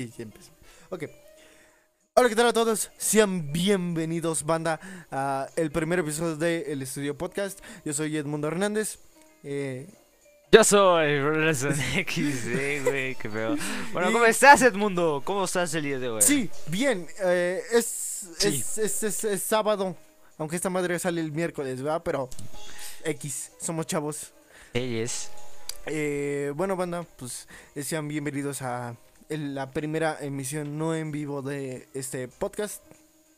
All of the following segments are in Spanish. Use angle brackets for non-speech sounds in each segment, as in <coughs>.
Y empezó. Ok. Hola, ¿qué tal a todos? Sean bienvenidos, banda, a el primer episodio de El Estudio Podcast. Yo soy Edmundo Hernández. Eh, Yo soy XD, güey, qué feo. Bueno, ¿cómo estás, Edmundo? ¿Cómo estás el día de hoy? sí, bien. eh, es, Sí. es, es, es- es sábado. Aunque esta madre sale el miércoles, ¿verdad? Pero X, somos chavos. Ellos. Eh, bueno, banda, pues eh, sean bienvenidos a la primera emisión no en vivo de este podcast.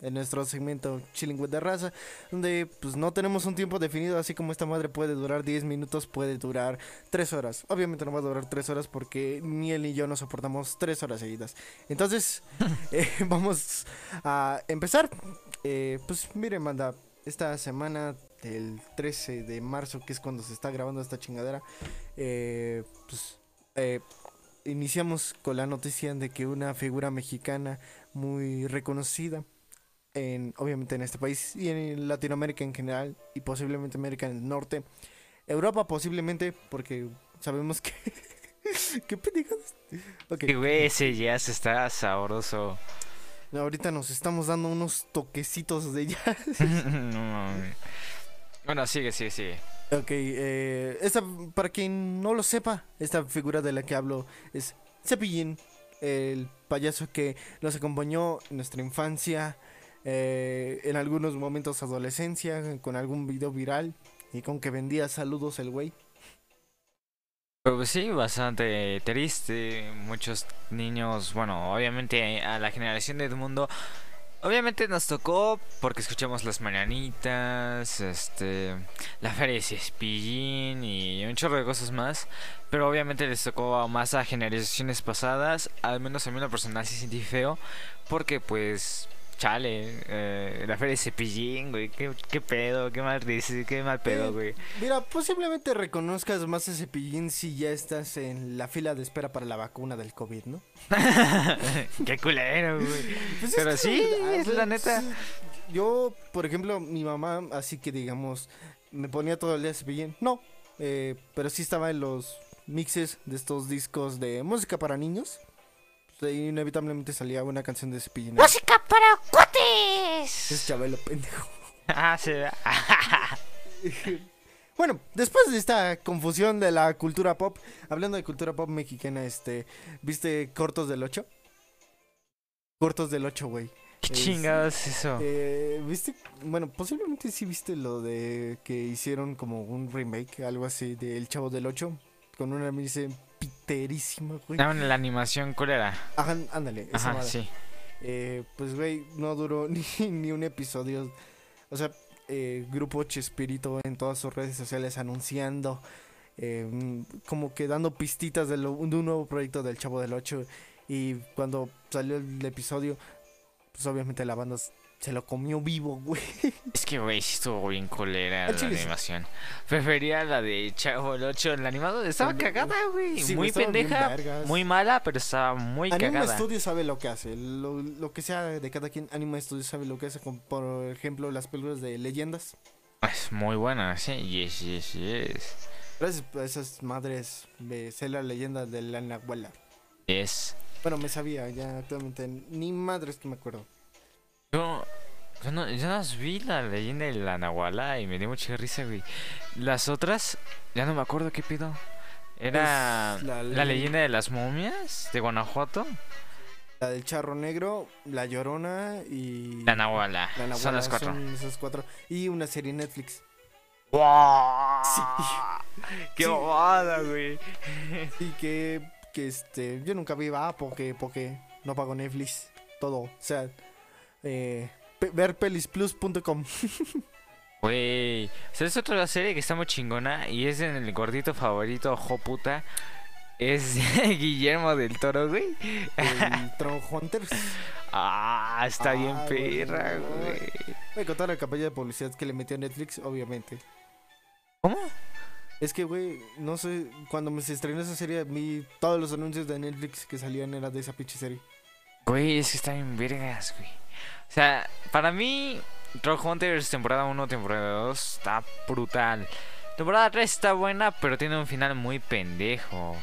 En nuestro segmento Chilling with the Raza, donde pues no tenemos un tiempo definido, así como esta madre puede durar 10 minutos, puede durar 3 horas. Obviamente no va a durar 3 horas porque ni él ni yo nos soportamos 3 horas seguidas. Entonces, <laughs> <laughs> eh, vamos a empezar. Eh, pues miren, manda, esta semana del 13 de marzo, que es cuando se está grabando esta chingadera, eh, pues eh, iniciamos con la noticia de que una figura mexicana muy reconocida, en, obviamente en este país y en Latinoamérica en general, y posiblemente América del Norte, Europa posiblemente, porque sabemos que... <laughs> ¿Qué pendejadas? Ok. Que güey, ese jazz está sabroso. Ahorita nos estamos dando unos toquecitos de jazz. <laughs> no mames. Bueno, sigue, sigue, sigue. Ok, eh, esta, para quien no lo sepa, esta figura de la que hablo es Cepillín, el payaso que nos acompañó en nuestra infancia, eh, en algunos momentos adolescencia, con algún video viral y con que vendía saludos el güey. Pues sí, bastante triste. Muchos niños, bueno, obviamente a la generación de Edmundo, obviamente nos tocó porque escuchamos las mañanitas, este, la feria de Cespillín y un chorro de cosas más. Pero obviamente les tocó más a generaciones pasadas. Al menos a mí en lo personal sí sentí feo porque pues... Chale, eh, la feria de Cepillín, güey, qué, qué pedo, qué mal dice, qué mal pedo, Eh, güey. Mira, posiblemente reconozcas más a Cepillín si ya estás en la fila de espera para la vacuna del COVID, ¿no? <laughs> qué culero, güey. <laughs> Pues es Pero sí, verdad, es la neta. sí. Yo, por ejemplo, mi mamá, así que digamos, me ponía todo el día Cepillín. No, eh, pero sí estaba en los mixes de estos discos de música para niños. Ahí inevitablemente salía una canción de Cepillín. ¡Música para cuates! Es Chabelo, pendejo. <laughs> Ah, sí. <laughs> Bueno, después de esta confusión de la cultura pop, hablando de cultura pop mexicana, este, ¿viste Cortos del 8? Cortos del 8, güey. ¿Qué Es- chingados es eso? Eh, ¿Viste? Bueno, posiblemente sí viste lo de que hicieron como un remake, algo así, de El Chavo del 8, con una misa piterísima, güey. La animación culera. Ajá, ándale, esa Ajá, sí. Eh, pues, güey, no duró <laughs> ni, ni un episodio. O sea, eh, Grupo Chespirito en todas sus redes sociales anunciando, eh, como que dando pistitas de, lo- de un nuevo proyecto del Chavo del 8. Y cuando salió el episodio, pues obviamente la banda se lo comió vivo, güey. <laughs> Es que, güey, sí estuvo bien culera Al la animación. Prefería la de Chavo el 8. El animado estaba cagada, güey. Sí, muy pendeja, muy mala, pero estaba muy Anime cagada. Studio sabe lo que hace. Lo, lo que sea de cada quien, Anime Studio sabe lo que hace. Por ejemplo, las películas de leyendas. Es muy buena, sí. Yes, yes, yes. Gracias a esas madres de sé la leyenda de la Nahuala. Yes. Bueno, me sabía, ya actualmente ni madres que me acuerdo. Yo, yo, no, yo no vi la leyenda de la Nahuala y me dio mucha risa, güey. Las otras, ya no me acuerdo qué pido. Era la la, ley- leyenda de las momias de Guanajuato. La del charro negro, la llorona y. La Nahuala. la Son las cuatro. son esas cuatro. Y una serie Netflix. ¡Wow! Sí. ¡Qué Sí. bobada, güey! Y que, que este. Yo nunca vi, ah, porque, porque no pago Netflix. Todo. O sea, eh, pe- verpelisplus.com. <laughs> Güey, ¿sabes otra serie que está muy chingona? Y es en el gordito favorito, ojo puta. Es <laughs> Guillermo del Toro, güey. El <laughs> Tron Hunters. Ah, está bien Ah, perra, güey. Me contó la campaña de publicidad que le metió a Netflix, obviamente. ¿Cómo? Es que, güey, no sé, cuando me se estrenó esa serie, vi todos los anuncios de Netflix que salían era de esa pinche serie. Güey, es que está bien vergas, güey. O sea, para mí, Trollhunters temporada 1, temporada 2 está brutal. Temporada 3 está buena, pero tiene un final muy pendejo.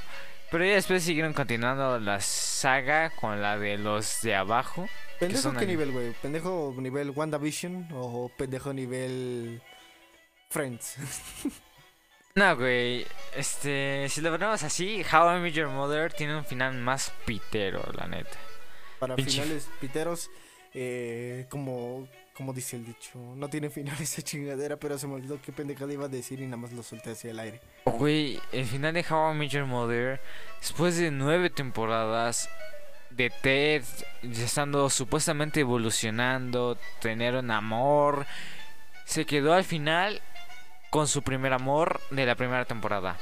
Pero ya después siguieron continuando la saga con la de los de abajo. ¿Pendejo son qué nivel, güey? ¿Pendejo nivel WandaVision o pendejo nivel Friends? <laughs> No, güey. Este, si lo ponemos así, How I Met Your Mother tiene un final más pitero, la neta. Para Pinche- finales piteros, eh, como, como dice el dicho, no tiene final <laughs> esa chingadera, pero se me olvidó qué pendejada iba a decir y nada más lo solté hacia el aire. Güey, el final de How I Met Your Mother, después de nueve temporadas de Ted ya estando supuestamente evolucionando, tener un amor, se quedó al final con su primer amor de la primera temporada.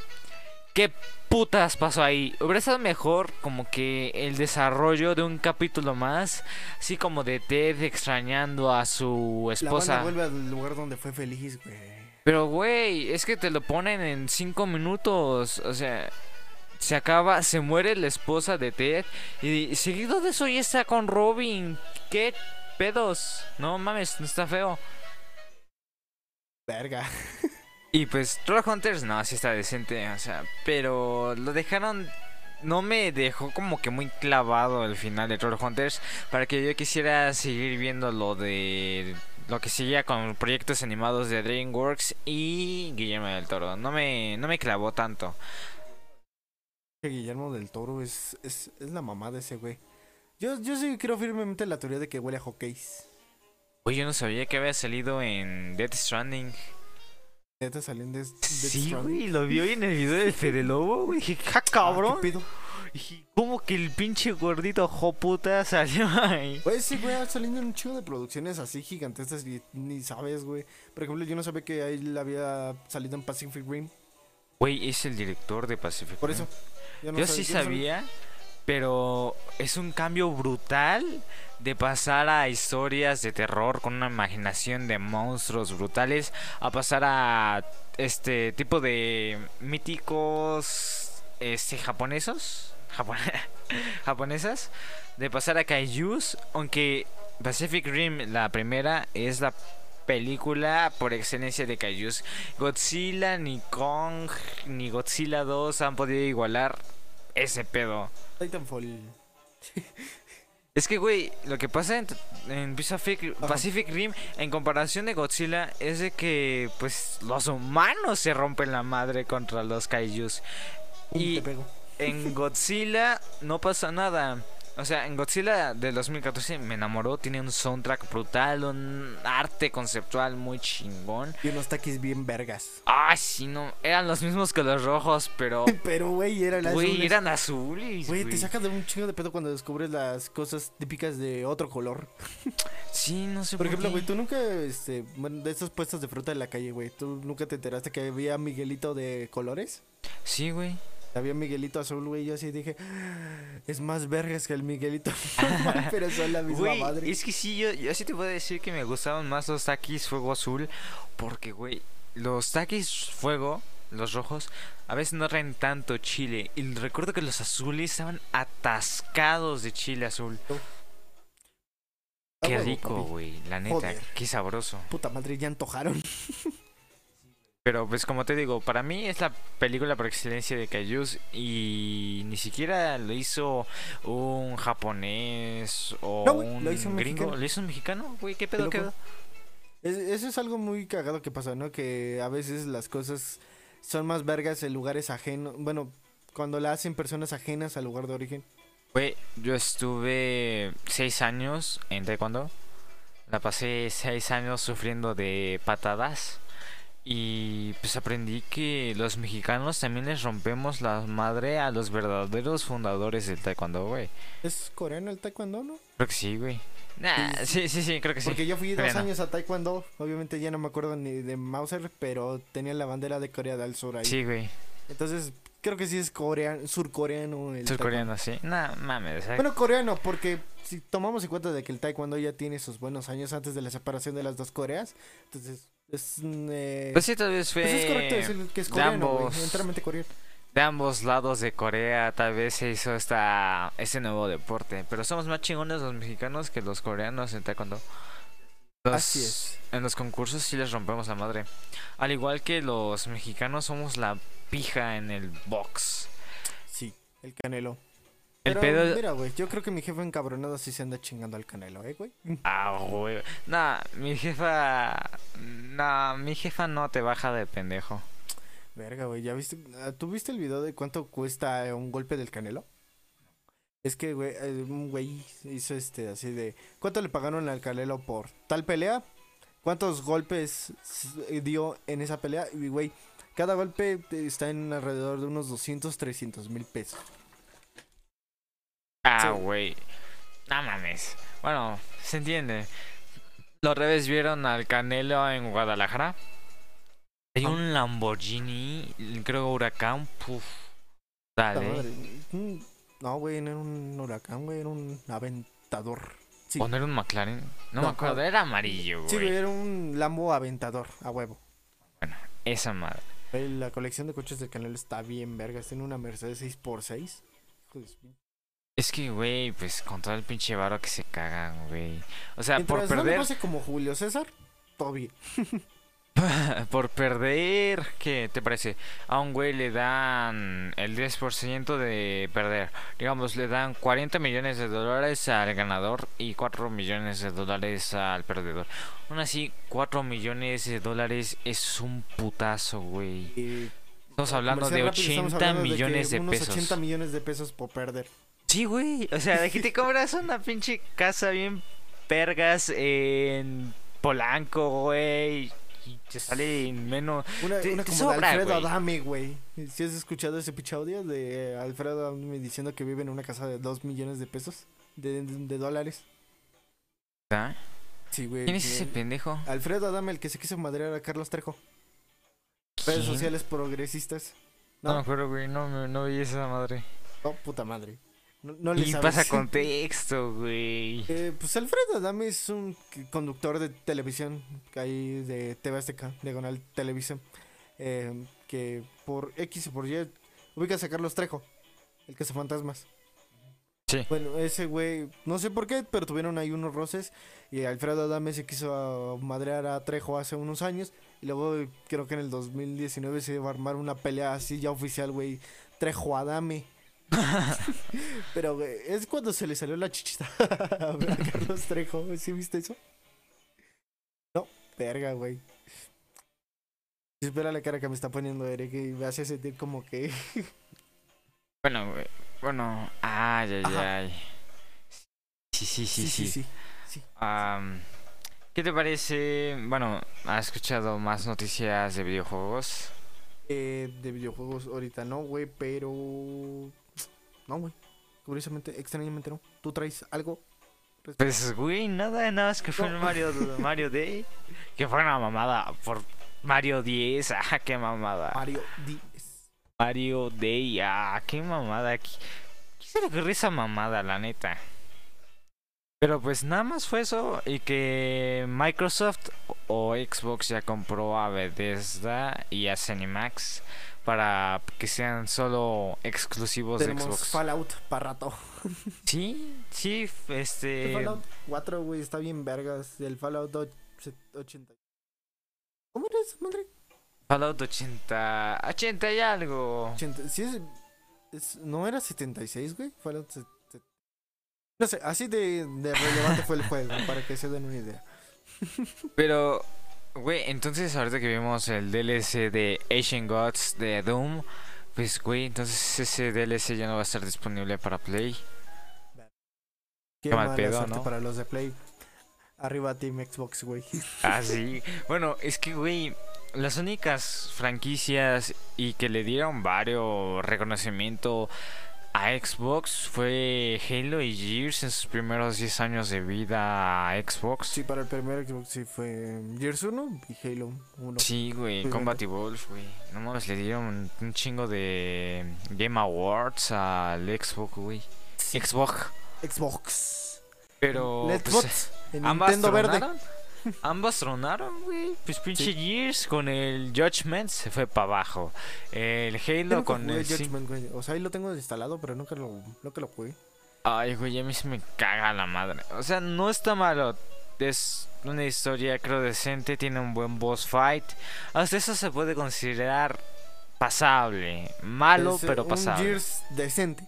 ¿Qué putas pasó ahí? Hubiera estado mejor como que el desarrollo de un capítulo más, así como de Ted extrañando a su La esposa. banda vuelve al lugar donde fue feliz, güey. Pero, güey, es que te lo ponen en cinco minutos. O sea, se acaba, se muere la esposa de Ted. Y seguido de eso ya está con Robin. ¿Qué pedos? No mames, no está feo. Verga. <laughs> Y pues, Trollhunters, no, sí está decente. O sea, pero lo dejaron. No me dejó como que muy clavado el final de Trollhunters. Para que yo quisiera seguir viendo lo de. Lo que seguía con proyectos animados de DreamWorks y Guillermo del Toro. No me, no me clavó tanto. Guillermo del Toro es, es, es la mamá de ese güey. Yo, yo sí creo firmemente la teoría de que huele a hockeys. Oye, yo no sabía que había salido en Death Stranding. Neta de, de Sí, güey, lo vio en el video del Fede Lobo, güey. Dije, ¡ja, Ah, cabrón! ¿qué pedo? Dije, ¿Cómo que el pinche gordito joputa salió ahí? Güey, sí, güey, saliendo en un chingo de producciones así gigantescas y ni sabes, güey. Por ejemplo, yo no sabía que ahí había salido en Pacific Rim. Güey, es el director de Pacific. Por Rim. eso. Yo, no Yo sab- sí sabía, pero es un cambio brutal de pasar a historias de terror con una imaginación de monstruos brutales a pasar a este tipo de míticos este japonesos, Japon- <laughs> japonesas, de pasar a kaijus, aunque Pacific Rim la primera es la película por excelencia de kaijus. Godzilla ni Kong ni Godzilla 2 han podido igualar ese pedo. Titanfall. Es que, güey, lo que pasa en, en Pacific. Pacific Rim en comparación de Godzilla es de que, pues, los humanos se rompen la madre contra los kaijus. Y en <laughs> Godzilla no pasa nada. O sea, en Godzilla del 2014 me enamoró. Tiene un soundtrack brutal, un arte conceptual muy chingón. Y unos taquis bien vergas. Ay, sí, no. Eran los mismos que los rojos, pero. <laughs> Pero, güey, era la Güey, eran azules. Güey, te saca de un chingo de pedo cuando descubres las cosas típicas de otro color. <laughs> Sí, no sé Por por, ejemplo, güey, tú nunca, este, bueno, de estos puestos de fruta de la calle, güey, ¿tú nunca te enteraste que había Miguelito de colores? Sí, güey. Había Miguelito azul, güey, yo así dije, "Ah, es más vergas que el Miguelito <laughs> normal, pero son la misma madre. es que sí, yo, yo sí te puedo decir que me gustaban más los taquis fuego azul. Porque, güey, los taquis fuego, los rojos, a veces no traen tanto chile. Y recuerdo que los azules estaban atascados de chile azul. Qué rico, güey. La neta, Joder. qué sabroso. Puta madre, ya antojaron. <laughs> Pero pues como te digo, para mí es la película por excelencia de Kaijus y ni siquiera lo hizo un japonés o No, un lo hizo un gringo. mexicano. ¿Lo hizo un mexicano? Güey, ¿qué pedo, pedo? Es- eso es algo muy cagado que pasa, ¿no? Que a veces las cosas son más vergas en lugares ajenos. Bueno, cuando la hacen personas ajenas al lugar de origen. Güey, yo estuve seis años en taekwondo. La pasé seis años sufriendo de patadas. Y pues aprendí que los mexicanos también les rompemos la madre a los verdaderos fundadores del taekwondo, güey. ¿Es coreano el taekwondo, no? Creo que sí, güey. Nah, sí, sí, sí, creo que sí. Porque yo fui dos Coreano. años a taekwondo. Obviamente ya no me acuerdo ni de Mauser, pero tenía la bandera de Corea del Sur ahí. Sí, güey. Entonces, creo que sí es coreano, surcoreano. el Surcoreano, sí. Nah, mames. eh. taekwondo. Bueno, coreano, porque si tomamos en cuenta de que el taekwondo ya tiene sus buenos años antes de la separación de las dos Coreas, entonces es... eh, pues sí, tal vez fue. pues es correcto decir que es coreano, ambos- enteramente coreano. de ambos lados de Corea tal vez se hizo esta este nuevo deporte, pero somos más chingones los mexicanos que los coreanos en taekwondo. Los- Así es. En los concursos sí les rompemos la madre. Al igual que los mexicanos somos la pija en el box. Sí. El Canelo. El Pero, pedo. Mira, güey, yo creo que mi jefe encabronado sí se anda chingando al Canelo, ¿eh, güey? Ah, güey. Nah, mi jefa. Nah, mi jefa no te baja de pendejo. Verga, güey, ¿ya viste? ah, ¿Tú viste el video de cuánto cuesta eh, un golpe del Canelo? Es que, güey, eh, un güey hizo este así de... ¿Cuánto le pagaron al Canelo por tal pelea? ¿Cuántos golpes dio en esa pelea? Y, güey, cada golpe eh, está en alrededor de unos 200, 300 mil pesos. Ah, Sí. güey. No mames. Bueno, se entiende. Los revés vieron al Canelo en Guadalajara. Hay Ah. un Lamborghini, creo Huracán. Puf. Dale. No, güey, no era un huracán, güey, era un aventador. Sí, ¿O no era un McLaren? No, No, me acuerdo, era amarillo, sí, güey, güey. era un Lambo aventador, a huevo. Esa madre. Güey, La colección de coches del Canelo está bien vergas. Tiene una Mercedes 6x6. Hijo de su- Es que, güey, pues con todo el pinche varo que se cagan, güey. O sea, por Mientras no perder. pase como Julio César, bien. <laughs> por perder, ¿qué te parece? A un güey le dan el 10% de perder. Digamos, le dan 40 millones de dólares al ganador y 4 millones de dólares al perdedor. Aún así, 4 millones de dólares es un putazo, güey. Estamos hablando de comercial rápido, estamos 80 hablando de que millones de unos pesos. 80 millones de pesos por perder. Sí, güey. O sea, de que te cobras una pinche casa bien pergas en Polanco, güey. Y te sale en menos. Una, Te- una te como sobra, de Alfredo güey. Adame, güey. Si has escuchado ese pinche audio de Alfredo Adame diciendo que vive en una casa de 2 millones de pesos, de, de- de dólares. ¿Ah? Sí, güey. ¿Quién es ese pendejo? Alfredo Adame, el que se quiso madrear a Carlos Trejo. Redes sociales progresistas. No me No, acuerdo, güey. No, me- no vi esa madre. no, puta madre. No, no le Y sabes. pasa contexto, <laughs> güey. Eh, pues Alfredo Adame es un conductor de televisión hay de TV Azteca, Diagonal Televisión, eh, que por X y por Y ubicas a Carlos Trejo, el que hace fantasmas. Sí. Bueno, ese güey, no sé por qué, pero tuvieron ahí unos roces y Alfredo Adame se quiso madrear a Trejo hace unos años y luego eh, creo que en el 2019 se iba a armar una pelea así ya oficial, güey, Trejo Adame. <laughs> Pero güey, es cuando se le salió la chichita <laughs> a Carlos Trejo. ¿Sí viste eso? No, verga, güey. Espera la cara que me está poniendo Eric y me hace sentir como que. <laughs> Bueno, güey. Bueno. Ay, ay, Ajá. ay. Sí, sí, sí, sí. sí. ¿Qué te parece? Bueno, ¿has escuchado más noticias de videojuegos? Eh, de videojuegos ahorita no, güey, pero. No, güey. Curiosamente, extrañamente no. ¿Tú traes algo? Pues, güey, nada, nada más que fue No. el Mario, Mario <laughs> Day. Que fue una mamada por Mario 10. Ah, qué mamada. Mario 10. Mario Day. Ah, qué mamada. ¿Qué, qué se le ocurrió esa mamada, la neta? Pero pues nada más fue eso y que Microsoft o Xbox ya compró a Bethesda y a Cinemax para que sean solo exclusivos de Tenemos Xbox. Fallout para rato. <laughs> Sí, sí, El este... Fallout 4, güey, está bien vergas. El Fallout och- set- 80. ¿Cómo era esa madre? Fallout 80... 80 y algo. 80. Sí, es, es- ¿No era 76, güey? Fallout. set- set- No sé, así de, de relevante fue el juego, <laughs> para que se den una idea. Pero, güey, entonces ahorita que vimos el DLC de Asian Gods de Doom, pues, güey, entonces ese DLC ya no va a estar disponible para Play. Qué, Qué mal pedo, ¿no? para los de Play. Arriba Team Xbox, güey. <laughs> Ah, sí. Bueno, es que, güey, las únicas franquicias y que le dieron varios reconocimiento a Xbox fue Halo y Gears en sus primeros 10 años de vida a Xbox. Sí, para el primer Xbox sí fue Gears 1 y Halo 1. Sí, güey, Combat Evolved, güey. No mames, le dieron un chingo de Game Awards al Xbox, güey. Xbox. Xbox. Pero. Pues. En ¿Ambas Nintendo Verde. Ambas tronaron, güey. Pues pinche Sí. Gears con el Judgment se fue para abajo. El Halo con el. Judgment, güey. O sea, ahí lo tengo instalado, pero nunca lo, nunca lo jugué. Ay, güey, a mí se me caga la madre. O sea, no está malo. Es una historia, creo, decente. Tiene un buen boss fight. Hasta eso se puede considerar pasable. Malo, Es, pero un pasable. Gears decente.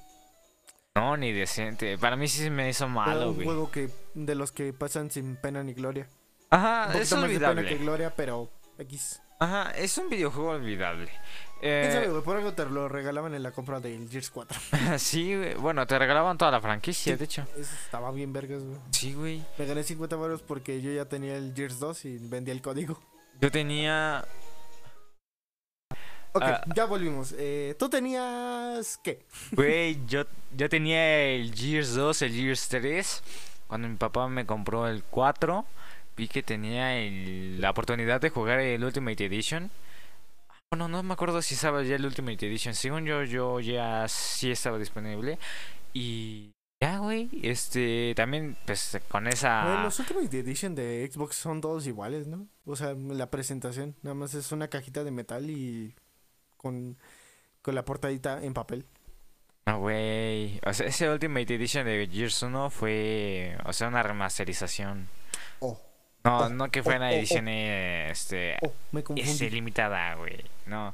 No, ni decente. Para mí sí se me hizo malo, un güey. juego que de los que pasan sin pena ni gloria. Ajá, Un es poquito más de pena que olvidable. gloria, pero X. Ajá, es un videojuego olvidable. ¿Quién sabe, Eh, güey? Por algo te lo regalaban en la compra del Gears 4. <laughs> sí, güey. Bueno, te regalaban toda la franquicia, Sí. de hecho. Estaba bien vergas, güey. Sí, güey. Me gané 50 baros porque yo ya tenía el Gears 2 y vendía el código. Yo tenía. Ok, Ah. ya volvimos. Eh, ¿Tú tenías qué? <laughs> Güey, yo, yo tenía el Gears 2, el Gears 3. Cuando mi papá me compró el 4, vi que tenía el- la oportunidad de jugar el Ultimate Edition. Bueno, no me acuerdo si estaba ya el Ultimate Edition. Según yo, yo ya sí estaba disponible. Y ya, güey. Este, también, pues con esa. Los Ultimate Edition de Xbox son todos iguales, ¿no? O sea, la presentación nada más es una cajita de metal y con, con la portadita en papel. No, güey. O sea, ese Ultimate Edition de Gears 1 fue, o sea, una remasterización. Oh, No, no que fuera una edición eh, este, oh, este, limitada, güey. No.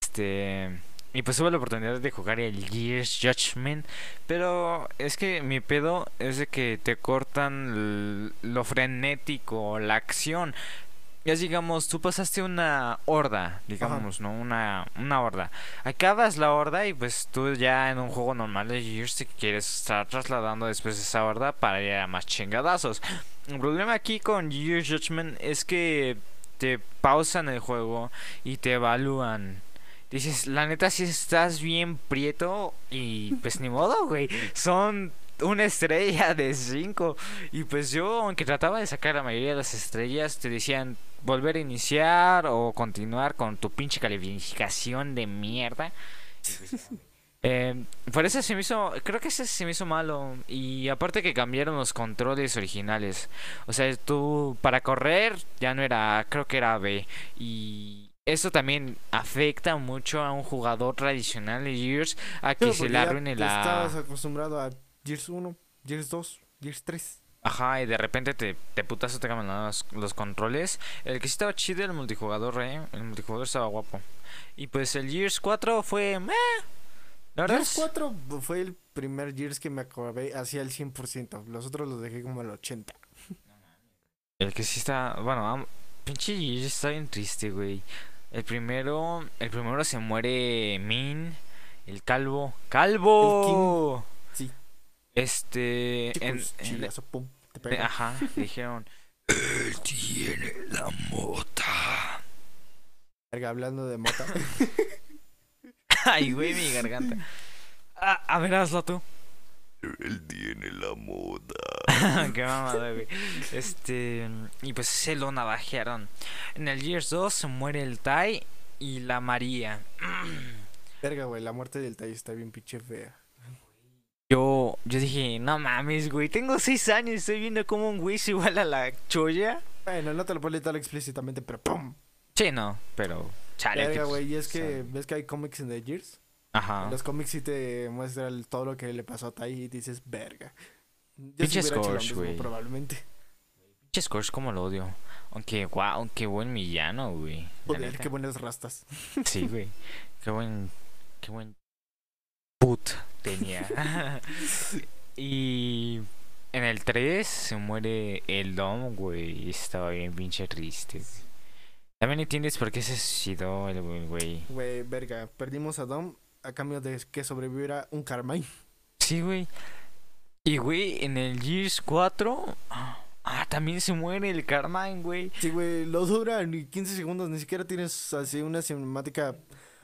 Este. Y pues tuve la oportunidad de jugar el Gears Judgment. Pero es que mi pedo es de que te cortan lo frenético, la acción. Ya digamos, tú pasaste una horda, digamos, ¿no? Una, una horda. Acabas la horda y pues tú ya en un juego normal de Gears te quieres estar trasladando después de esa horda para ir a más chingadazos. El problema aquí con Gears Judgment es que te pausan el juego y te evalúan. Dices, la neta, si estás bien prieto y pues ni modo, güey. Son una estrella de cinco. Y pues yo, aunque trataba de sacar la mayoría de las estrellas, te decían volver a iniciar o continuar con tu pinche calificación de mierda. <laughs> Eh, por eso se me hizo, creo que ese se me hizo malo. Y aparte que cambiaron los controles originales. O sea, tú para correr ya no era, creo que era B. Y eso también afecta mucho a un jugador tradicional de Gears a que se le arruine la... Estabas acostumbrado a Gears 1, Gears 2, Gears 3. Ajá, y de repente te, te putazo te cambian los, los controles. El que sí estaba chido el multijugador, eh. El multijugador estaba guapo. Y pues el Gears 4 fue... meh. La verdad Gears es- 4 fue el primer Gears que me acabé hacia el 100%. Los otros los dejé como al 80%. El que sí está... Bueno, pinche Gears está bien triste, güey. El primero... El primero se muere Min. El calvo. ¡Calvo! Sí. Este... en- Chicos, en- chilazo, pum, te pega. Ajá, dijeron. Él tiene la mota. Verga, hablando de mota. <laughs> Ay, güey, mi garganta. Ah, a ver, hazlo tú. Él tiene la moda. <laughs> Qué mamada, güey. Este. Y pues se lo navajearon. En el Gears 2 se muere el Tai y la María. <clears throat> Verga, güey, la muerte del Tai está bien pinche fea. Yo, yo dije, no mames, güey. Tengo 6 años y estoy viendo como un güey se iguala a la choya. Bueno, no te lo puedo tal explícitamente, pero ¡pum! Sí, no, pero. Chale. Verga, que- güey, y es que sabe. ves que hay cómics en The Gears. Ajá. En los cómics sí te muestran todo lo que le pasó a Tai y dices, verga. Yo Pinche Scorch, güey. Probablemente. Pinche Scorch, como lo odio. Aunque, guau, qué buen villano, güey. Joder, qué buenas rastas. Sí, güey. Qué buen. Qué buen. Put tenía. <laughs> y. En el 3 se muere el Dom, güey. Estaba bien pinche triste. También entiendes por qué se suicidó el güey, güey. Güey, verga, perdimos a Dom a cambio de que sobreviviera un Carmine. Sí, güey. Y, güey, en el Gears 4. Ah, también se muere el Carmine, güey. Sí, güey, lo dura ni 15 segundos, ni siquiera tienes así una cinemática.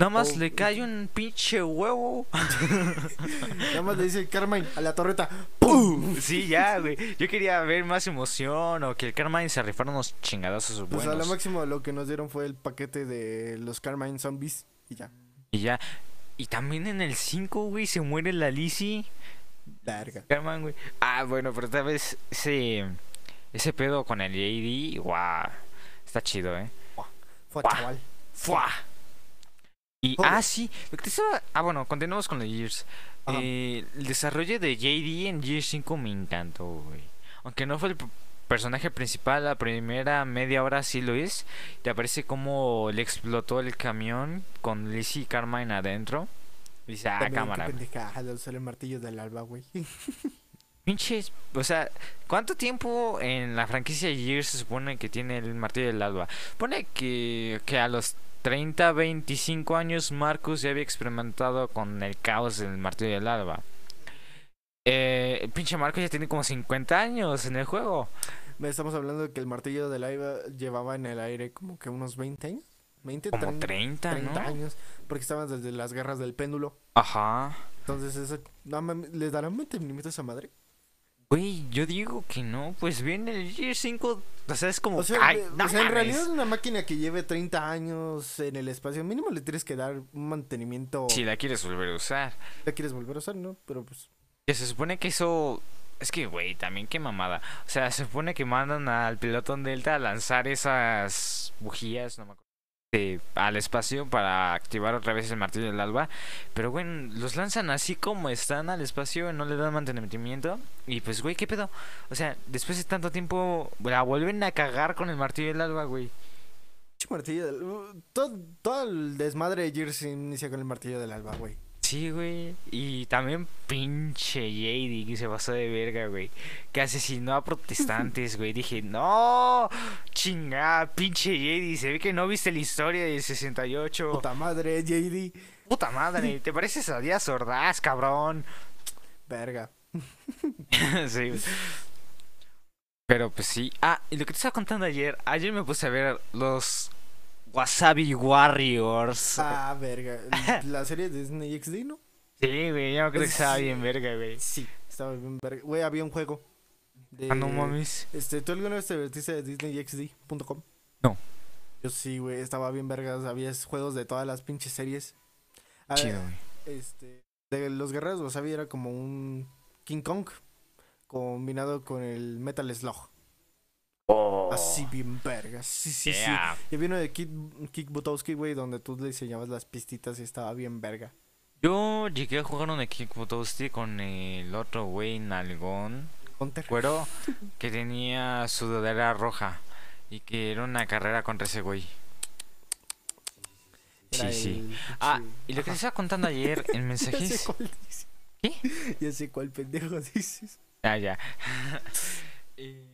Nada más Oh, le cae un pinche huevo. <laughs> Nada más le dice Carmine a la torreta. ¡Pum! Sí, ya, güey. Yo quería ver más emoción o que el Carmine se rifara unos chingadazos Pues a lo buenos. máximo lo que nos dieron fue el paquete de los Carmine Zombies y ya. Y ya. Y también en el 5, güey, se muere la Lizzie. Verga. Carmine, güey. Ah, bueno, pero esta vez ese, ese pedo con el JD, guau. Está chido, eh. Buah. chaval. ¡Fua! Y, Joder. ah, sí, lo que te estaba... Ah, bueno, continuamos con los Gears. Eh, el desarrollo de JD en Gears 5 me encantó, güey. Aunque no fue el personaje principal, la primera media hora sí lo es. Te aparece cómo le explotó el camión con Lizzie y Carmine adentro. Dice, ah, cámara. Pendejada, usar el martillo del alba, güey. <laughs> Pinches, o sea, ¿cuánto tiempo en la franquicia Gears se supone que tiene el martillo del alba? Pone que, que a los 30, 25 años Marcus ya había experimentado con el caos del martillo del alba. Eh, el pinche Marcus ya tiene como 50 años en el juego. Estamos hablando de que el martillo del alba llevaba en el aire como que unos 20 años. 20, Como 30, 30, 30 ¿no? años. Porque estaban desde las guerras del péndulo. Ajá. Entonces, eso, no, ¿les darán mantenimiento a esa madre? Güey, yo digo que no, pues bien el Gears 5, o sea, es como... O sea, ay, de- no o sea, en realidad una máquina que lleve 30 años en el espacio, mínimo le tienes que dar un mantenimiento. Si la quieres volver a usar. la quieres volver a usar, ¿no? Pero pues. Que se supone que eso. Es que, güey, también qué mamada. O sea, se supone que mandan al pilotón Delta a lanzar esas bujías, no me acuerdo. De- al espacio para activar otra vez el martillo del alba. Pero, güey, los lanzan así como están al espacio, no le dan mantenimiento. Y pues, güey, ¿qué pedo? O sea, después de tanto tiempo, la vuelven a cagar con el martillo del alba, güey. Martillo del. uh, todo, todo el desmadre de Gears inicia con el martillo del alba, güey. Sí, güey. Y también pinche JD que se pasó de verga, güey. Que asesinó a protestantes, güey. Dije, no, chingada, pinche JD. Se ve que no viste la historia del 68. Puta madre, JD. Puta madre, <laughs> te pareces a Díaz Ordaz, cabrón. Verga. <laughs> sí. güey. Pero pues sí. Ah, y lo que te estaba contando ayer. Ayer me puse a ver los Wasabi Warriors. Ah, verga. <laughs> La serie de Disney XD, ¿no? Sí, güey, yo creo que estaba bien verga, güey. Sí, estaba bien verga. Güey, había un juego. De... Ah, no mames. Este, ¿tú alguna vez te divertiste de DisneyXD.com? No. Yo sí, güey, estaba bien vergas. Había juegos de todas las pinches series. Ah, Chido, güey. Este, de los guerreros Wasabi era como un King Kong combinado con el Metal Slug. Así bien vergas. Sí, sí. Yeah. sí. Y vino de Kick, Kick Butowski, güey, donde tú le diseñabas las pistitas y estaba bien verga. Yo llegué a jugar un equipo Toasty con el otro güey nalgón, cuero, <laughs> que tenía sudadera roja y que era una carrera contra ese güey. Sí, sí. Ah, y lo que te estaba contando ayer <laughs> en Ya sé mensajes. cuál dices. ¿Qué? Ya sé cuál pendejo <laughs> dices. Ah, ya.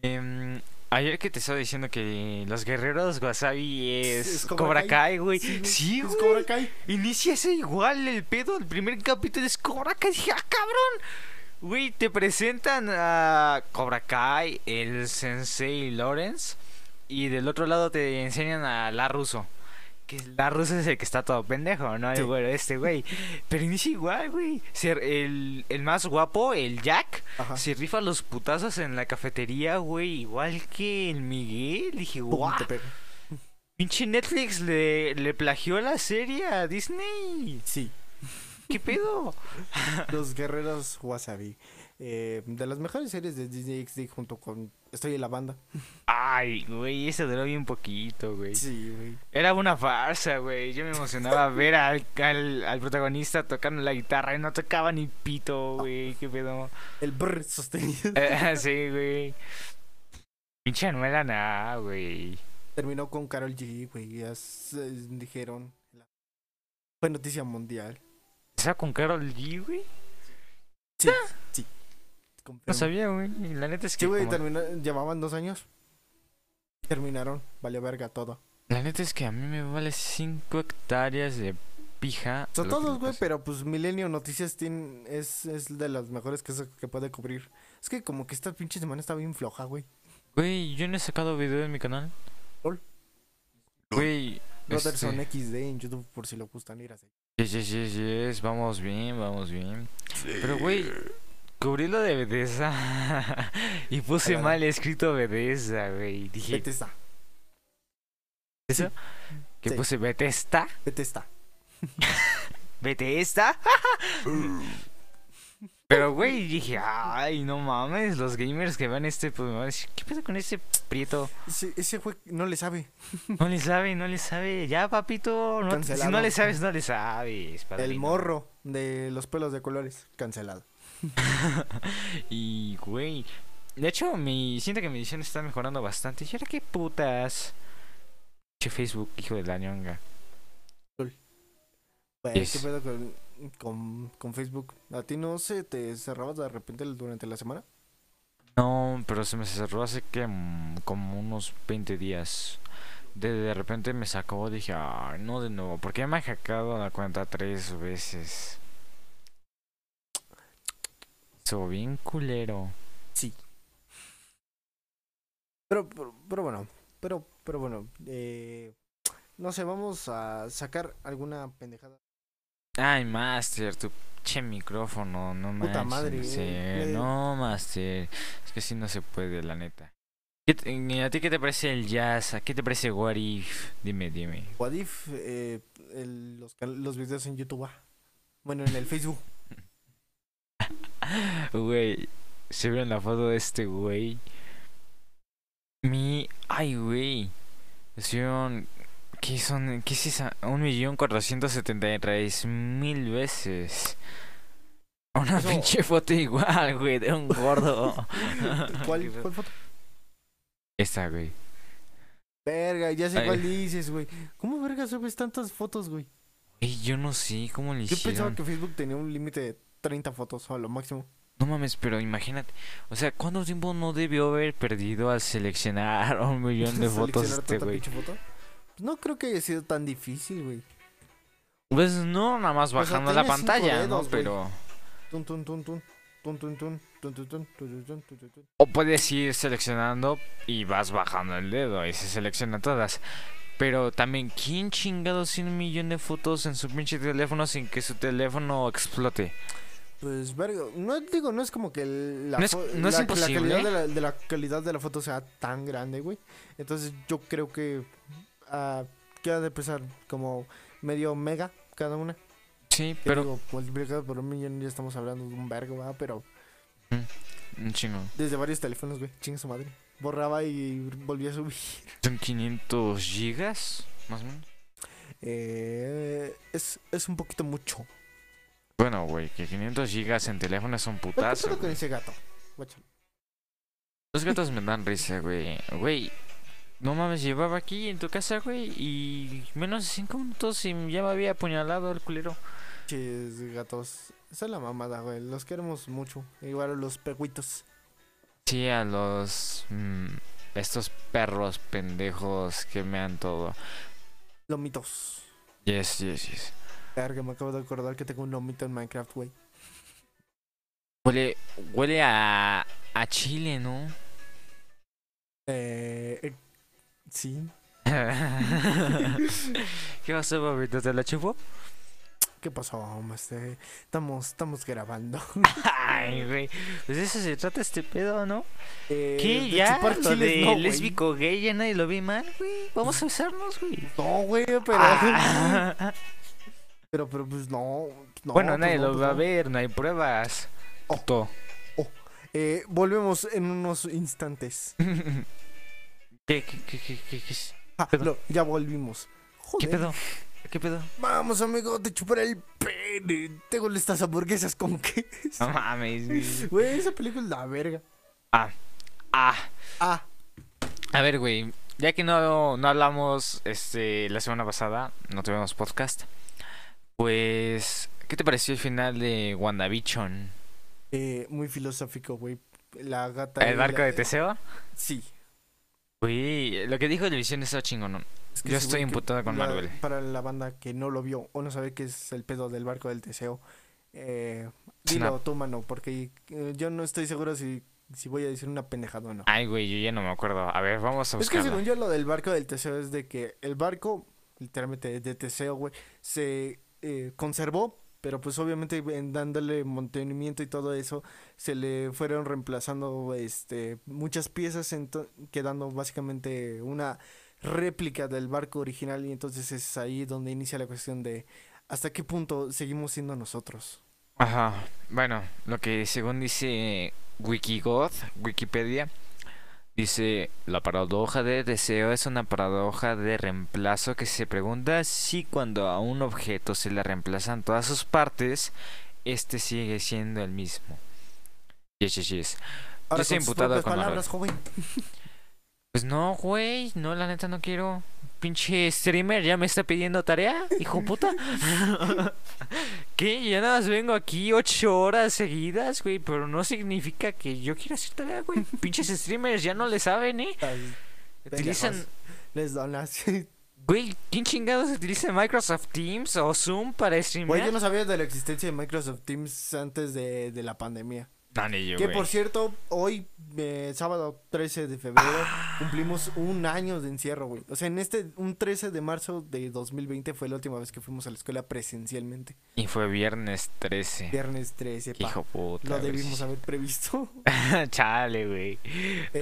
Em, ayer que te estaba diciendo que los guerreros wasabi es, Es Cobra, Kai, güey. Sí. Sí, Es güey. Cobra Kai. Inicia ese igual el pedo. El primer capítulo es Cobra Kai. Dije, ah, cabrón. Güey, te presentan a Cobra Kai, el Sensei Lawrence. Y del otro lado te enseñan a La Russo. Que La Russo es el que está todo pendejo, ¿no? Sí. Güero este, güey. Pero inicia igual, güey. Ser el, el más guapo, el Jack, Ajá. se rifa los putazos en la cafetería, güey. Igual que el Miguel. Dije, guau. Pinche Netflix le, le plagió la serie a Disney. Sí. ¿Qué pedo? <laughs> Los guerreros Wasabi. Eh, de las mejores series de Disney XD junto con Estoy en la banda. Ay, güey, eso duró bien poquito, güey. Sí, güey. Era una farsa, güey. Yo me emocionaba <laughs> ver al, al, al protagonista tocando la guitarra y no tocaba ni pito, güey. ¿Qué pedo? El brr sostenido. Eh, <laughs> sí, güey. Pinche no era nada, güey. Terminó con Carol G, güey. Ya se- dijeron. Fue noticia mundial. ¿Estaba con Carol G, güey? Sí, sí. No sabía, güey. La neta es Sí, que. güey, como- terminó, llevaban dos años. Terminaron, valió verga todo. La neta es que a mí me vale 5 hectáreas de pija. Son todos, güey, pero pues Milenio Noticias tiene, es, es de las mejores que, que puede cubrir. Es que como que esta pinche semana está bien floja, güey. Güey, yo no he sacado video en mi canal. Lol. Güey. Brotherson este, XD en YouTube por si lo gustan ir a seguir. Yes, yes, yes, yes, vamos bien, vamos bien. Sí. Pero, güey, cubrí lo de Bethesda <laughs> y puse mal escrito Bethesda, güey. Dije, Bethesda. ¿eso? Que Sí. puse Bethesda. Bethesda. <laughs> ¿Bethesda? <laughs> Pero, güey, dije, ay, no mames, los gamers que vean este, pues me van a decir, ¿qué pasa con ese prieto? Ese, ese güey no le sabe. No le sabe, no le sabe. Ya, papito, no, si no le sabes, no le sabes. El morro de los pelos de colores. Cancelado. <laughs> Y, güey. De hecho, mi, siento que mi edición está mejorando bastante. ¿Y ahora qué putas? Che, Facebook, hijo de la ñonga. Güey, Yes. ¿qué pedo con con, con Facebook. ¿A ti no se te cerraba de repente durante la semana? No, pero se me cerró hace que mm, como unos 20 días. De, de repente me sacó, dije, no de nuevo, porque ya me ha hackeado la cuenta tres veces. Bien culero. Pero, pero, pero bueno, pero, pero bueno, eh, no sé, vamos a sacar alguna pendejada. Ay, Master, tu che micrófono, no Puta manches, madre, sí, eh. no, Master. Es que sí no se puede, la neta. ¿Qué te- ¿A ti qué te parece el jazz? ¿A qué te parece What If? Dime, dime. What if, eh, el- los, los videos en YouTube, ah. bueno, en el Facebook. <laughs> Güey, ¿se vieron la foto de este güey? Mi... Ay, güey. Subieron... ¿Qué son? ¿Qué es esa? Un millón cuatrocientos setenta y tres mil veces. Una Eso- pinche foto igual, güey, de un gordo. <laughs> ¿Cuál, <laughs> ¿Cuál foto? Esta, güey. Verga, ya sé Ay. cuál dices, güey. ¿Cómo verga subes tantas fotos, güey? Ey, yo no sé cómo le Yo pensaba hicieron. que Facebook tenía un límite de 30 fotos a lo máximo. No mames, pero imagínate. O sea, ¿cuánto tiempo no debió haber perdido al seleccionar un millón de fotos este güey? foto. Pues no creo que haya sido tan difícil, güey. Pues no, nada más bajando la pantalla, dedos, ¿no? Pero... Tun, tun, tun. O puedes ir seleccionando y vas bajando el dedo y se selecciona todas. Pero también, ¿quién chingado tiene un millón de fotos en su pinche teléfono sin que su teléfono explote? Pues, verga, no digo, no es como que la, No es- no es la- la imposible. calidad de la, de la calidad de la foto sea tan grande, güey. Entonces yo creo que ah, queda de pesar como medio mega cada una. Sí, Que pero... digo, multiplicado por un millón ya estamos hablando de un vergo, ¿verdad? Pero Un chingo. desde varios teléfonos, güey, chinga su madre. Borraba y volvía a subir. <laughs> ¿Son 500 gigas? Más o menos. Eh, es, es un poquito mucho. Bueno, güey, que 500 gigas en teléfono es un ¿Qué putazo. pedo con ese gato? Los gatos me dan risa, güey. Güey, no mames, llevaba aquí en tu casa, güey, y menos de 5 minutos y ya me había apuñalado el culero. Pinches gatos. Esa es la mamada, güey. Los queremos mucho. Igual a los peguitos. Sí, a los... mm, estos perros pendejos que me han todo. Lomitos. Yes, yes, yes. Verga, me acabo de acordar que tengo un lomito en Minecraft, güey. Huele, huele a, a chile, ¿no? Eh, eh, sí. <laughs> ¿Qué pasó, papito? ¿Te la chupó? ¿Qué pasó, master? Estamos, estamos grabando. <laughs> Ay, güey. Pues de eso se trata este pedo, ¿no? Eh, ¿Qué? ¿Ya? Lo de no, lésbico gay ya nadie lo ve mal, güey. Vamos a besarnos, güey. No, güey, pero. Ah. <laughs> Pero, pero, pues no. no bueno, pues nadie no, lo pues va a ver, no hay pruebas. Oh. Puto. Eh, volvemos en unos instantes. <laughs> ¿Qué, qué, qué, qué, qué, qué? Ah, pedo? no, ya volvimos. ¿Qué pedo? ¿Qué pedo? Vamos, amigo, te chuparé el pene. Tengo estas hamburguesas con <laughs> queso. No mames. güey. Esa película es la verga. Ah. Ah, A ver, güey. Ya que no, no hablamos este la semana pasada, no tuvimos podcast. Pues, ¿qué te pareció el final de WandaVision? eh, muy filosófico, güey. La gata. ¿El barco la- de Teseo? Sí. Güey, lo que dijo de visión chingón. Es que Yo sí, estoy imputado con la- Marvel. Para la banda que no lo vio o no sabe qué es el pedo del barco del Teseo, eh, dilo una- tú, mano, porque eh, yo no estoy seguro si, si voy a decir una pendejada o no. Ay, güey, yo ya no me acuerdo. A ver, vamos a es que según yo lo del barco del Teseo es de que el barco, literalmente de Teseo, güey, se eh, conservó, pero pues obviamente en dándole mantenimiento y todo eso, se le fueron reemplazando este muchas piezas, quedando básicamente una réplica del barco original y entonces es ahí donde inicia la cuestión de hasta qué punto seguimos siendo nosotros. Ajá. Bueno, lo que según dice Wikigod, Wikipedia, dice la paradoja de deseo es una paradoja de reemplazo que se pregunta si cuando a un objeto se le reemplazan todas sus partes, este sigue siendo el mismo. Yes, yes, yes. Ahora estoy con sus imputado con palabras, joven. Pues no, güey, no, la neta no quiero. Pinche streamer ya me está pidiendo tarea, hijo puta. <laughs> ¿Qué? Ya nada más vengo aquí ocho horas seguidas, güey, pero no significa que yo quiera hacer tarea, güey. <laughs> Pinches streamers ya no le saben, ¿eh? Ay, Utilizan... Les donas. Güey, ¿quién chingados utiliza Microsoft Teams o Zoom para streamear? Güey, yo no sabía de la existencia de Microsoft Teams antes de, de la pandemia. Yo, Que güey. por cierto, hoy, eh, sábado 13 de febrero, Ah. cumplimos un año de encierro, güey. O sea, en este, un 13 de marzo de 2020 fue la última vez que fuimos a la escuela presencialmente. Y fue viernes 13. Viernes 13, Qué pa. Hijo puta. Lo debimos haber previsto. <laughs> Chale, güey.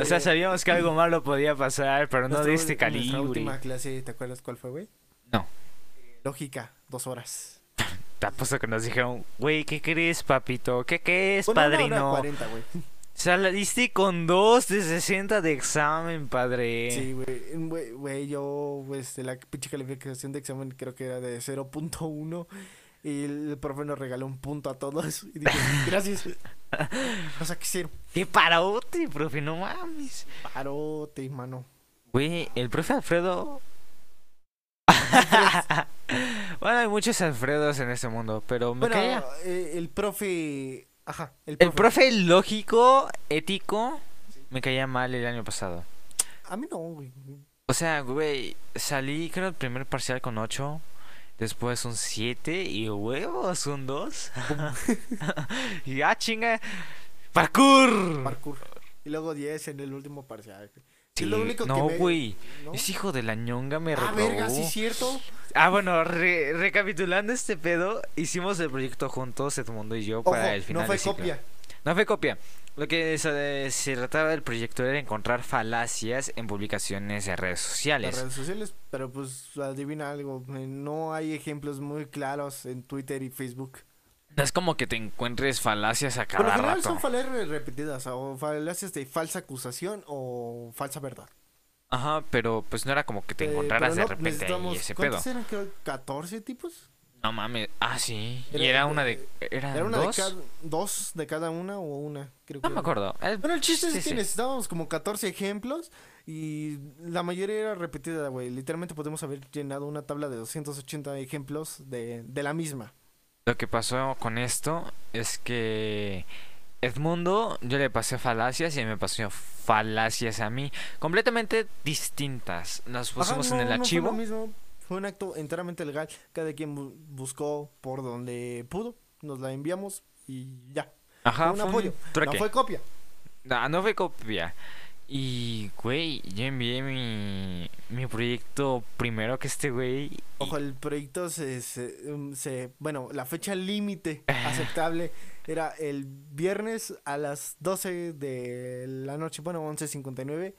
O sea, sabíamos que algo <clears throat> malo podía pasar, pero no de este Nuestra calibre. última clase, ¿te acuerdas cuál fue, güey? No. Lógica, dos horas. Apuesto que nos dijeron, güey, ¿qué crees, papito? ¿Qué crees, Bueno, una hora padrino? 40, güey. Saliste con dos de 60 de examen, padre. Sí, güey. Güey, yo, pues, de la pinche calificación de examen creo que era de 0.1. Y el profe nos regaló un punto a todos. Y dije, <laughs> gracias. O sea, quisieron. ¡Qué parote, profe! No mames. Parote, mano. Güey, el profe Alfredo... <laughs> bueno, hay muchos Alfredos en este mundo, pero me Bueno, caía. eh, el profe. Ajá, el El profe. profe lógico, ético, me caía mal el año pasado. A mí no, güey. O sea, güey, salí creo el primer parcial con 8, después un 7 y huevos un 2. <laughs> y ah, chinga. ¡Parkour! Parkour. Y luego 10 en el último parcial. Sí, Es lo único no, me- güey. ¿no? Es hijo de la ñonga, me Ah, verga, sí cierto. Ah, bueno, re- recapitulando este pedo, hicimos el proyecto juntos, Edmundo y yo, Ojo, para el final no fue de ciclo. copia. No fue copia. Lo que se, se trataba del proyecto era encontrar falacias en publicaciones de redes Las sociales. redes sociales, pero pues adivina algo. eh, No hay ejemplos muy claros en Twitter y Facebook. No es como que te encuentres falacias a Por lo cada general rato. son falacias repetidas o falacias de falsa acusación o falsa verdad. Ajá, pero pues no era como que te Eh, encontraras de repente ahí ese pedo. ¿Cuántos eran? Creo 14 tipos. No mames. Ah, sí. y Era una de. ¿Eran Era una dos? de cada, dos de cada una o una, creo que. No me acuerdo. El- Bueno, el chiste sí, es que sí. necesitábamos como 14 ejemplos y la mayoría era repetida, güey. Literalmente podemos haber llenado una tabla de 280 ejemplos de, de la misma. Lo que pasó con esto es que Edmundo, yo le pasé falacias y él me pasó falacias a mí, completamente distintas. Las Ajá, pusimos en el no fue archivo. lo mismo. Fue un acto enteramente legal. Cada quien bu- buscó por donde pudo. Nos la enviamos y ya. Ajá, fue un fue apoyo. No fue copia. No, no fue copia. Y, güey, yo envié mi, mi proyecto primero que este güey. y- Ojo, el proyecto se, se, um, se- bueno, la fecha límite <laughs> aceptable era el viernes a las 12 de la noche, bueno, 11.59.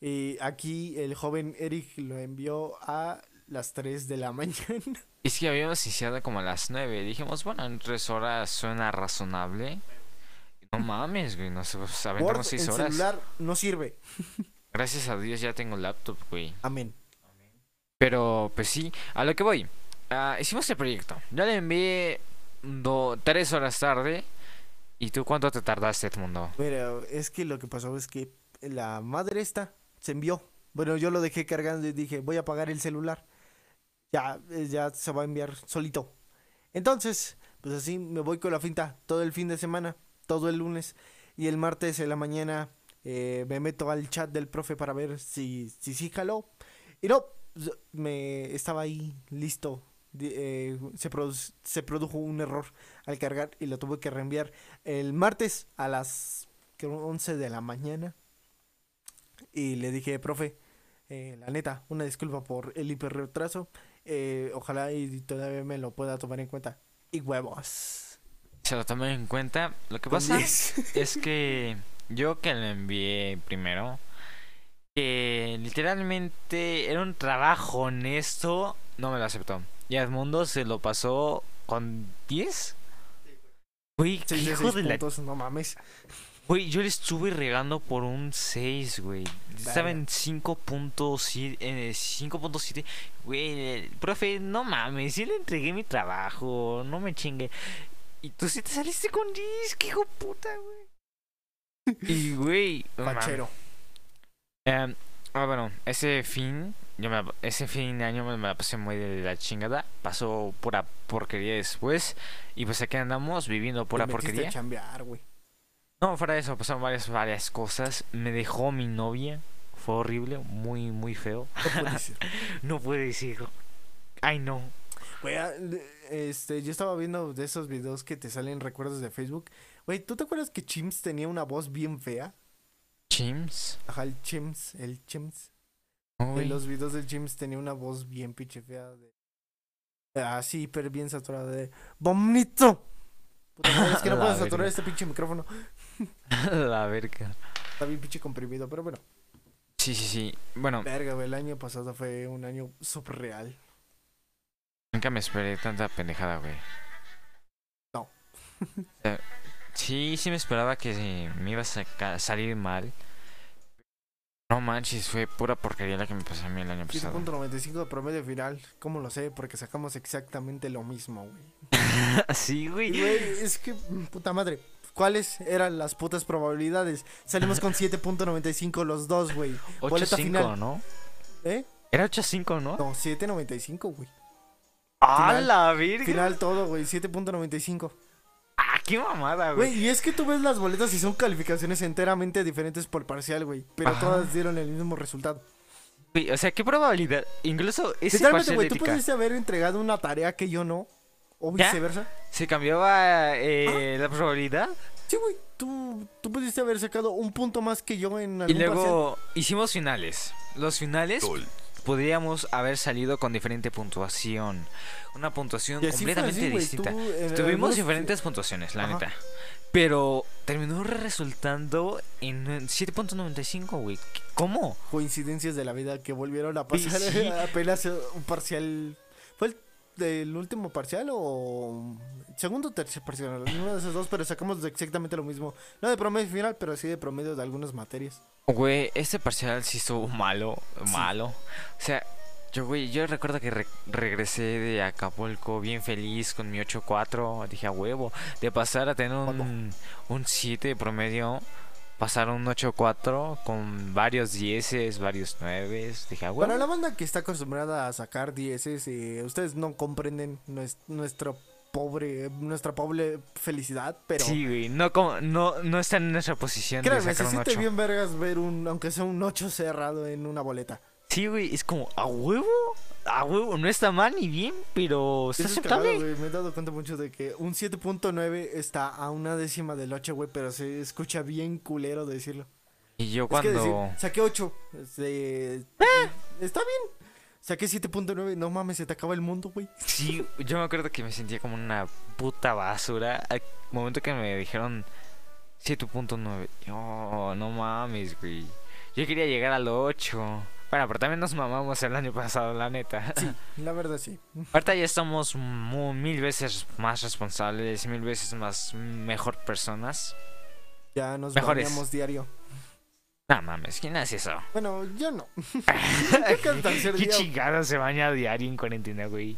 Y aquí el joven Eric lo envió a las 3 de la <laughs> mañana. Es que habíamos iniciado como a las 9. Dijimos, bueno, en tres horas suena razonable. No mames, güey, nos aventamos seis en horas. celular no sirve. <laughs> Gracias a Dios ya tengo laptop, güey. Amén. Pero, pues sí, a lo que voy. Ah, hicimos el proyecto. Yo le envié do- tres horas tarde. ¿Y tú cuánto te tardaste, Edmundo? Pero es que lo que pasó es que la madre esta se envió. Bueno, yo lo dejé cargando y dije, voy a apagar el celular. Ya, eh, ya se va a enviar solito. Entonces, pues así me voy con la finta todo el fin de semana, todo el lunes. Y el martes en la mañana eh, me meto al chat del profe para ver si si sí jaló. Y no, z- me estaba ahí listo. Eh, se, produ- se produjo un error al cargar y lo tuve que reenviar el martes a las creo, 11 de la mañana. Y le dije, profe, eh, la neta, una disculpa por el hiperretraso. eh, ojalá y todavía me lo pueda tomar en cuenta. Y huevos. Se lo tomé en cuenta. Lo que pasa 10. <laughs> es que yo que lo envié primero, que literalmente era un trabajo honesto, no me lo aceptó. Y Edmundo se lo pasó con 10. Güey, qué Seis de hijo de la puntos, no mames. Güey, yo le estuve regando por un 6, güey. Estaba en 5.7. eh, 5.7. Güey, profe, no mames, sí le entregué mi trabajo. No me chingue. Y tú sí te saliste con 10, qué hijo puta, güey. Y, güey. mames. Fachero. Em, Ah, bueno, ese fin, yo me, ese fin de año me, me la pasé muy de la chingada. Pasó pura porquería después. Y pues aquí andamos viviendo pura Te porquería. a chambear, güey. No, fuera de eso, pasaron varias, varias cosas. Me dejó mi novia. Fue horrible, muy, muy feo. No puede ser. <laughs> No puedo decirlo. Ay, no. Güey, ah, este, yo estaba viendo de esos videos que te salen recuerdos de Facebook. Güey, ¿tú te acuerdas que Chims tenía una voz bien fea? Chims. Ajá, el Chims, el Chims. En los videos del Chims tenía una voz bien pinche fea. De... Así, hiper bien saturada de... ¡Bonito! Puta es que no <laughs> puedo saturar verga. este pinche micrófono. <laughs> La verga. Está bien pinche comprimido, pero bueno. Sí, sí, sí. Bueno, Verga, el año pasado fue un año surreal. nunca me esperé tanta pendejada, güey. No. Eh, sí, sí me esperaba que me iba a salir mal. No manches, fue pura porquería la que me pasó a mí el año pasado. 7.95 de promedio final. ¿Cómo lo sé? Porque sacamos exactamente lo mismo, güey. <laughs> sí, güey. Güey, es que, puta madre. ¿Cuáles eran las putas probabilidades? Salimos con <laughs> 7.95 los dos, güey. boleta 8-5, final. ¿no? ¿Eh? Era 8-5, ¿no? No, 7.95, güey. ¡A la verga! Final todo, güey. 7.95. ¡Ah, qué mamada, güey! Güey, y es que tú ves las boletas y son calificaciones enteramente diferentes por parcial, güey. Pero Ajá. todas dieron el mismo resultado. Güey, O sea, ¿qué probabilidad? Incluso ese Literalmente, güey, tú pudiste haber entregado una tarea que yo no. O ¿Ya? viceversa. se cambiaba eh, la probabilidad Sí, güey. Tú, tú pudiste haber sacado un punto más que yo en y algún parcial. luego hicimos finales. Los finales Sol. Podríamos haber salido con diferente puntuación. Una puntuación completamente así, distinta. tú, en Tuvimos diferentes puntuaciones, la Ajá. neta. Pero terminó resultando en eh, 7.95, güey. ¿Cómo? coincidencias de la vida que volvieron a pasar Sí. <laughs> apenas eh, un parcial. ¿Fue el del último parcial o segundo o tercer parcial? Uno de esos dos, pero sacamos exactamente lo mismo. No de promedio final, pero sí de promedio de algunas materias. Güey, este parcial sí estuvo malo, Sí. malo. O sea, yo, güey, yo recuerdo que re- regresé de Acapulco bien feliz con mi 8.4. Dije, a huevo, de pasar a tener un, un 7 de promedio, pasar a un 8.4 con varios 10, varios 9. Dije, a huevo. Para la banda que está acostumbrada a sacar dieces, eh, ustedes no comprenden nues- nuestro pobre, nuestra pobre felicidad, pero Sí, güey, no, no, no está en nuestra posición de créanme, se sacar un siente 8. bien vergas ver un, aunque sea un 8 cerrado en una boleta. Sí, güey, es como, a huevo, a huevo, no está mal ni bien, pero está Eso es cagado, aceptable. güey. Me he dado cuenta mucho de que un 7.9 está a una décima del 8, güey, pero se escucha bien culero decirlo. Y yo Es cuando... que decir, saqué 8. este, Está bien. Saqué 7.9. No mames, se te acaba el mundo, güey. <laughs> Sí, yo me acuerdo que me sentía como una puta basura. Al momento que me dijeron 7.9. Yo, no mames, güey. Yo quería llegar al 8. Bueno, pero también nos mamamos el año pasado, la neta. Sí, <laughs> la verdad sí. Ahorita ya estamos mu- mil veces más responsables, mil veces más mejor personas. Ya nos bañamos diario. No mames, ¿quién hace eso? <laughs> Bueno, yo no. <laughs> ¿Qué día, chingada se baña a diario en cuarentena, güey?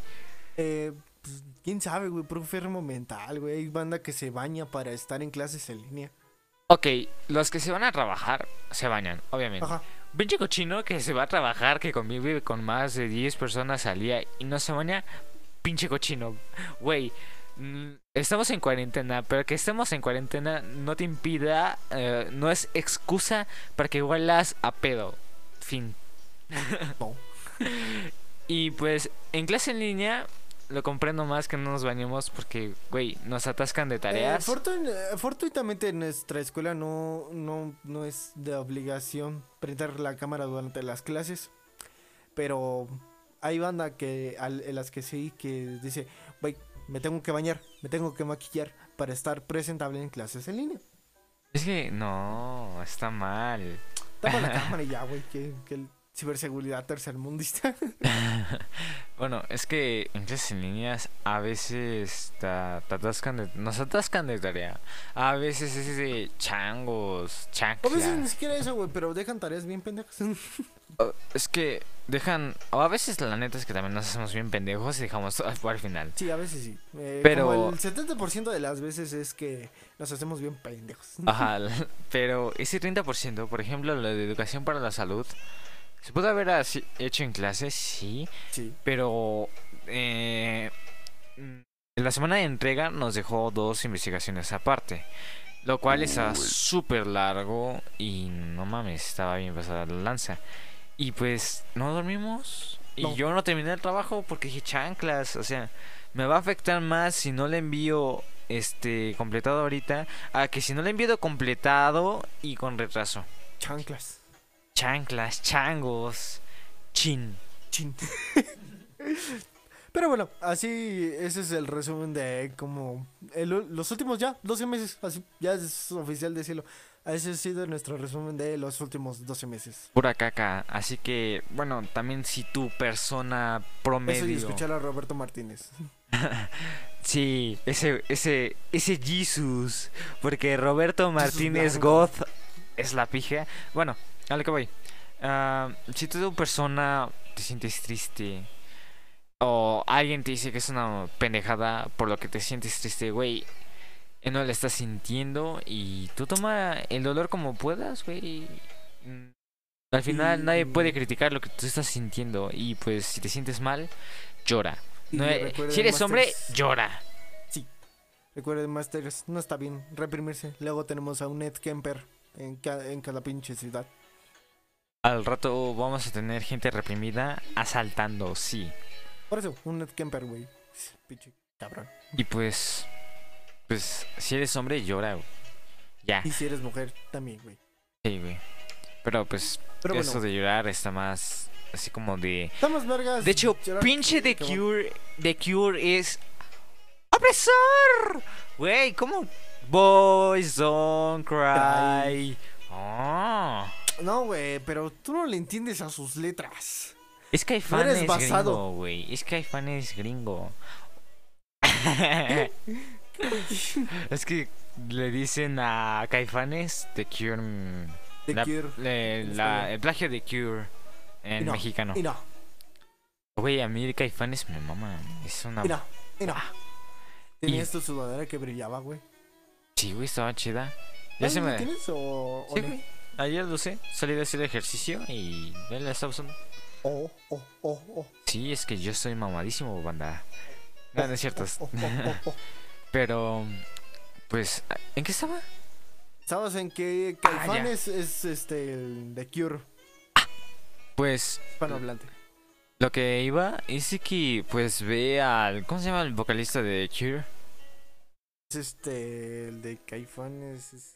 eh, pues, quién sabe, güey, por enfermo mental, güey. Hay banda que se baña para estar en clases en línea. Ok, los que se van a trabajar se bañan, obviamente. Ajá. Pinche cochino que se va a trabajar, que convive con más de 10 personas al día y no se baña. Pinche cochino. Güey, mm, estamos en cuarentena, pero que estemos en cuarentena no te impida, eh, no es excusa para que huelas a pedo. Fin. <laughs> No. Y pues en clase en línea lo comprendo más que no nos bañemos porque, güey, nos atascan de Eh, tareas. fortun- eh, fortuitamente en nuestra escuela no, no, no es de obligación prender la cámara durante las clases. Pero hay banda que al- en las que sí que dice, güey, me tengo que bañar, me tengo que maquillar para estar presentable en clases en línea. Es que no, está mal. Tapa la <laughs> cámara y ya, güey, que, que el ciberseguridad tercermundista. <laughs> Bueno, es que en clases en líneas a veces ta- atascan de, nos atascan de tarea. A veces es de changos, A veces ni chanclas. siquiera eso, güey, pero dejan tareas bien pendejas. <laughs> O- Es que dejan, o a veces la neta es que también nos hacemos bien pendejos y dejamos todo al final. Sí, a veces sí. Eh, Pero- como el 70% de las veces es que nos hacemos bien pendejos. Ajá, <laughs> pero ese 30%, por ejemplo, lo de educación para la salud, Se pudo haber así- hecho en clase, sí, Sí. pero eh, mm, la semana de entrega nos dejó dos investigaciones aparte, lo cual estaba Uy. súper largo y no mames, estaba bien pasada la lanza. Y pues no dormimos y yo no terminé el trabajo porque dije chanclas, o sea, me va a afectar más si no le envío este completado ahorita a que si no le envío completado y con retraso. Chanclas. Chanclas, changos, chin. Chin. <laughs> Pero bueno, así ese es el resumen de como el- los últimos ya 12 meses, así ya es oficial decirlo. Ese ha sido nuestro resumen de los últimos 12 meses. Pura caca. Así que, bueno, también si tu persona Eso y promedio. escuchar a Roberto Martínez. <laughs> Sí, ese, ese, ese Jesus. Porque Roberto Martínez. Goth es la pija. Bueno, a lo que voy. Ah, si tu persona te sientes triste. O alguien te dice que es una pendejada por lo que te sientes triste, güey. No le estás sintiendo y tú toma el dolor como puedas, güey. Al final Y- nadie puede criticar lo que tú estás sintiendo y pues si te sientes mal, llora. No, eh, si eres hombre, llora. Recuerden, Masters, no está bien reprimirse. Luego tenemos a un Ed Kemper en cada pinche ciudad. Al rato vamos a tener gente reprimida asaltando, sí. Por eso, un Ed Kemper, güey. Pinche cabrón. Y pues, pues, si eres hombre, llora, güey. Ya, Y si eres mujer, también, güey. sí, güey. Pero pues, Pero bueno, eso de llorar está más así como de... estamos vergas. De hecho, llorar- pinche The. Cure, The Cure es... ¡Opresor! Güey, ¿cómo? Boys don't cry. Oh. No, güey, pero tú no le entiendes a sus letras. Es que hay fan eres es basado. gringo, güey. Es que hay fan es gringo. <laughs> es que le dicen a Caifanes The Cure. mm, The la- Cure. le- en la- español. el plagio de Cure en Y no, mexicano. Y no, Güey, a mí Caifanes me mama. Es una. y no, y no. Ah. Tenías tu sudadera que brillaba, güey. Sí, güey, estaba chida. Ya ¿Ah, se ¿la me. tienes o, Sí, güey. Ayer lo sé. Salí de hacer ejercicio y la estaba usando. Oh, oh, oh, oh. Sí, es que yo estoy mamadísimo, banda. No, no es cierto. Oh, oh, oh, oh, oh. <laughs> Pero. Pues, ¿en qué estaba? ¿Sabes en qué Ah, ya. Caifanes es este el The Cure Pues hispanohablante? lo que iba es de que pues ve al ¿cómo se llama el vocalista de Cure? Es este el de Caifanes. es-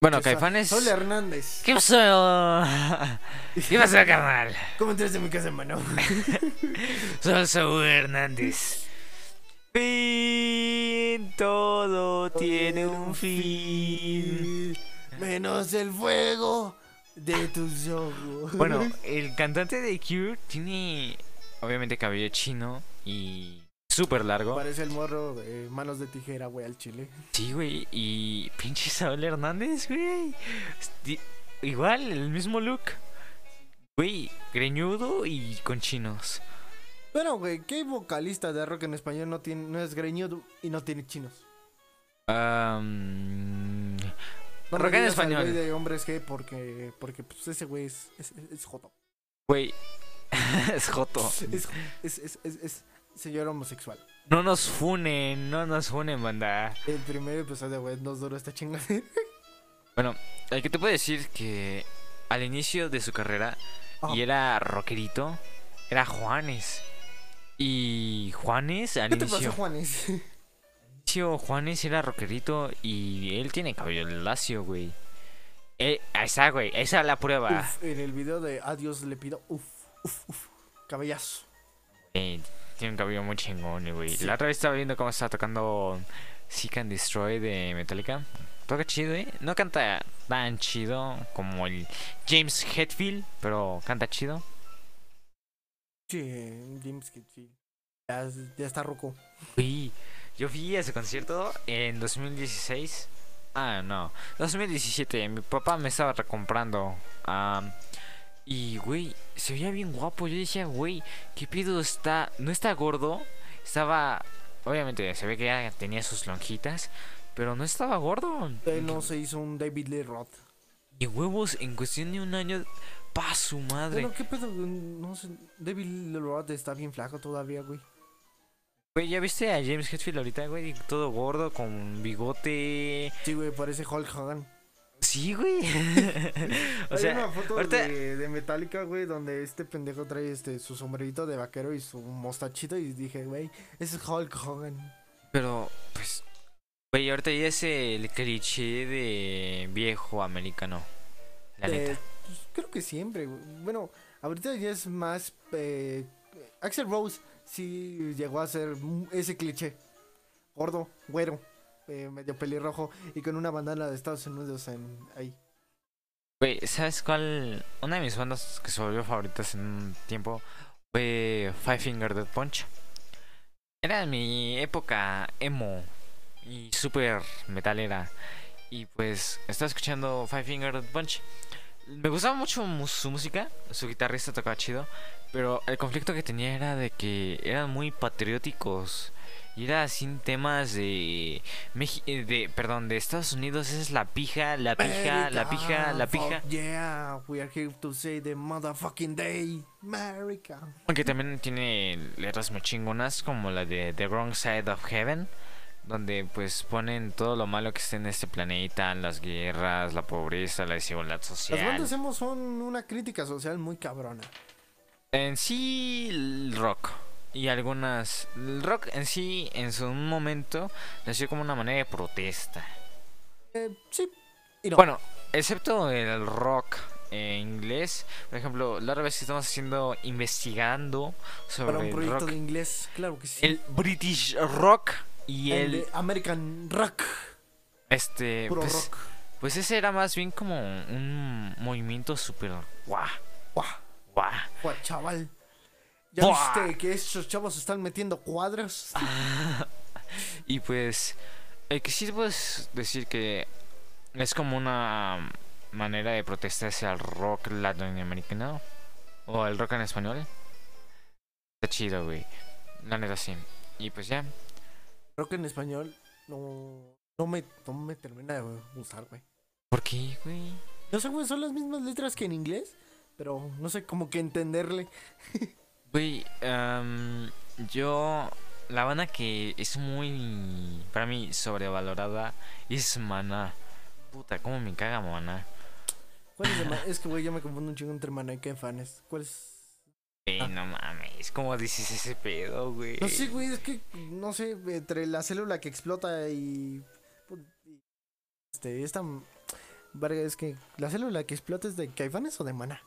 Bueno, Caifanes. Sol Hernández. ¿Qué pasó? <laughs> ¿Qué pasó, carnal? ¿Cómo entraste en mi casa, hermano? <laughs> Soy Saúl Hernández. Fin, todo tiene un fin. Menos el fuego de tus ojos. Bueno, el cantante de Cure tiene obviamente cabello chino y súper largo. Parece el morro de manos de tijera, güey, al chile. Sí, güey. Y pinche Saúl Hernández, güey. Igual, el mismo look. Güey, greñudo y con chinos. Bueno, güey, ¿qué vocalista de rock en español no tiene, no es greñudo y no tiene chinos? No Rock en español. de hombres G porque, porque pues ese güey es, es, es joto. Güey, <laughs> es joto. Es, es, es, es, es señor homosexual. No nos funen, no nos funen, banda. El primer episodio, güey, nos duró esta chingadera. Bueno, el que te puedo decir que al inicio de su carrera y era rockerito, era Juanes. Y Juanes al ¿Qué te pasó, Juanes? <laughs> inicio Juanes era rockerito y él tiene cabello lacio, güey. Eh, ahí está, güey, esa es la prueba. Uf, en el video de Adiós le pido, uf, uf, uf, cabellazo. Eh, tiene un cabello muy chingón, güey. Sí. La otra vez estaba viendo cómo estaba tocando Seek and Destroy de Metallica. Toca chido, ¿eh? No canta tan chido como el James Hetfield, pero canta chido. Sí, James sí. Ya, ya está roco. Güey, yo fui a ese concierto en 2016. Ah, no, 2017. Mi papá me estaba recomprando. am, y, güey, se veía bien guapo. Yo decía, güey, ¿qué pido está? No está gordo. Estaba. Obviamente, se ve que ya tenía sus lonjitas. Pero no estaba gordo. Él no se hizo un David Lee Roth. Y huevos, en cuestión de un año, pa su madre. Bueno, ¿qué pedo? No sé. David Roth está bien flaco todavía, güey. Güey, ¿ya viste a James Hetfield ahorita, güey? Todo gordo, con bigote. Sí, güey, parece Hulk Hogan. Sí, güey. <laughs> o Hay sea, una foto ahorita- de, de Metallica, güey, donde este pendejo trae este su sombrerito de vaquero y su mostachito y dije, güey, ese es Hulk Hogan. pero, pues. Güey, ahorita ya es el cliché de viejo americano. La Eh, neta. pues, creo que siempre, güey. Bueno, ahorita ya es más... Eh, Axel Rose sí llegó a ser ese cliché. Gordo, güero, eh, medio pelirrojo y con una bandana de Estados Unidos en, ahí. Güey, ¿sabes cuál? Una de mis bandas que se volvió favoritas en un tiempo fue Five Finger Death Punch. Era mi época emo y super metalera. Y pues estaba escuchando Five Finger Death Punch. Me gustaba mucho mu- su música, su guitarrista tocaba chido, pero el conflicto que tenía era de que eran muy patrióticos. Y era sin temas de, Meji- eh, de perdón, de Estados Unidos, es la pija, la pija, la pija, la pija. fuck yeah, we are here to say the motherfucking day, America. Aunque también tiene letras muy chingonas como la de The Wrong Side of Heaven, donde pues ponen todo lo malo que está en este planeta, las guerras, la pobreza, la desigualdad Las social. bandas emo son una crítica social muy cabrona. En sí, el rock. Y algunas... El rock en sí, en su momento, nació como una manera de protesta. Eh, sí. Y no. Bueno, excepto el rock en inglés. Por ejemplo, la otra vez estamos haciendo, investigando sobre para un el proyecto rock. de inglés, claro que sí. El British rock y El el... American Rock, Este... puro Pues, rock. pues ese era más bien como un movimiento súper... Guau, Guau, guau. guau, chaval. ¿Ya Buah. viste que estos chavos están metiendo cuadros? <laughs> Y pues, el que sí puedes decir que es como una manera de protestar hacia el rock latinoamericano o el rock en español. Está chido, güey. La neta sí. Y pues ya. Rock en español no, no, me, no me termina de gustar, güey. ¿Por qué, güey? No sé, güey, son las mismas letras que en inglés, pero no sé, como que entenderle. <laughs> Güey, am, yo. La banda que es muy. Para mí sobrevalorada es Mana. Puta, cómo me caga Mana. ¿Cuál es, de Ma- <laughs> es que, güey, yo me confundo un chingo entre Maná y Caifanes. ¿Cuál es? Güey, Ah. no mames. ¿Cómo dices ese pedo, güey? No sé, güey, es que, no sé, entre la célula que explota y- Este, esta... Verga, es que la célula que explota es de Caifanes o de Maná.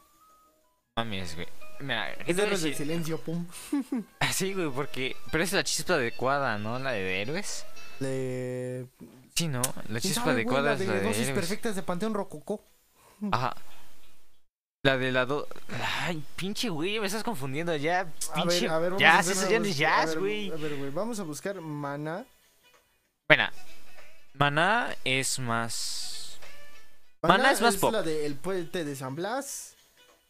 Mames, güey. Mira, ¿qué Es a los del silencio, pum. <laughs> Sí, güey, porque. Pero es la chispa adecuada, ¿no? La de héroes. Le... Sí, ¿no? La ¿Quién chispa sabe, güey? adecuada La es de la de dosis héroes. perfectas de Panteón Rococó. Ajá. La de la do... Ay, pinche güey, me estás confundiendo ya. A Pinche ver, a ver, vamos a jazz, hacer eso ya no es. A jazz, güey. A ver, güey, vamos a buscar Maná. Bueno, Maná es más. Maná es más pop. la de El Puente de San Blas.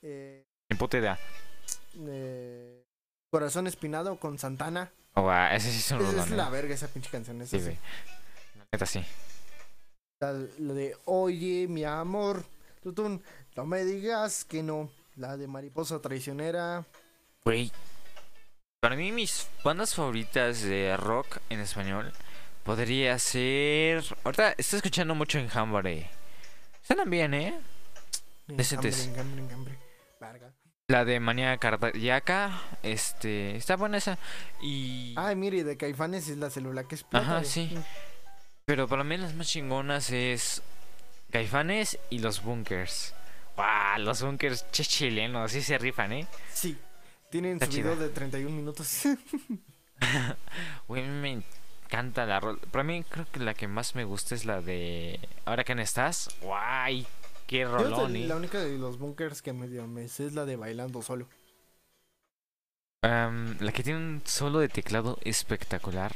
Eh, Puta idea. eh, Corazón Espinado con Santana. Oh, va, ese sí es un Es, la verga esa pinche canción. esa Sí, güey. La neta sí. La, la de Oye, mi amor. Tutún, no me digas que no. La de Mariposa Traicionera. Güey. Para mí, mis bandas favoritas de rock en español podría ser. Ahorita estoy escuchando mucho en Hambre. Suenan bien, ¿eh? Decentes. Verga. La de Manía Cardíaca. Este. Está buena esa. Y. Ay, mire, de Caifanes es la célula que explota. Ajá, sí. Pero para mí las más chingonas es. Caifanes y los bunkers. ¡Wow! Los bunkers che chilenos, sí se rifan, ¿eh? Sí. Tienen Está su video de 31 minutos. <laughs> <laughs> Güey, me encanta la rol. Para mí creo que la que más me gusta es la de Ahora que no estás. ¡Guay! Eh. la única de los bunkers que medio me sé es la de Bailando Solo. La que tiene un solo de teclado espectacular.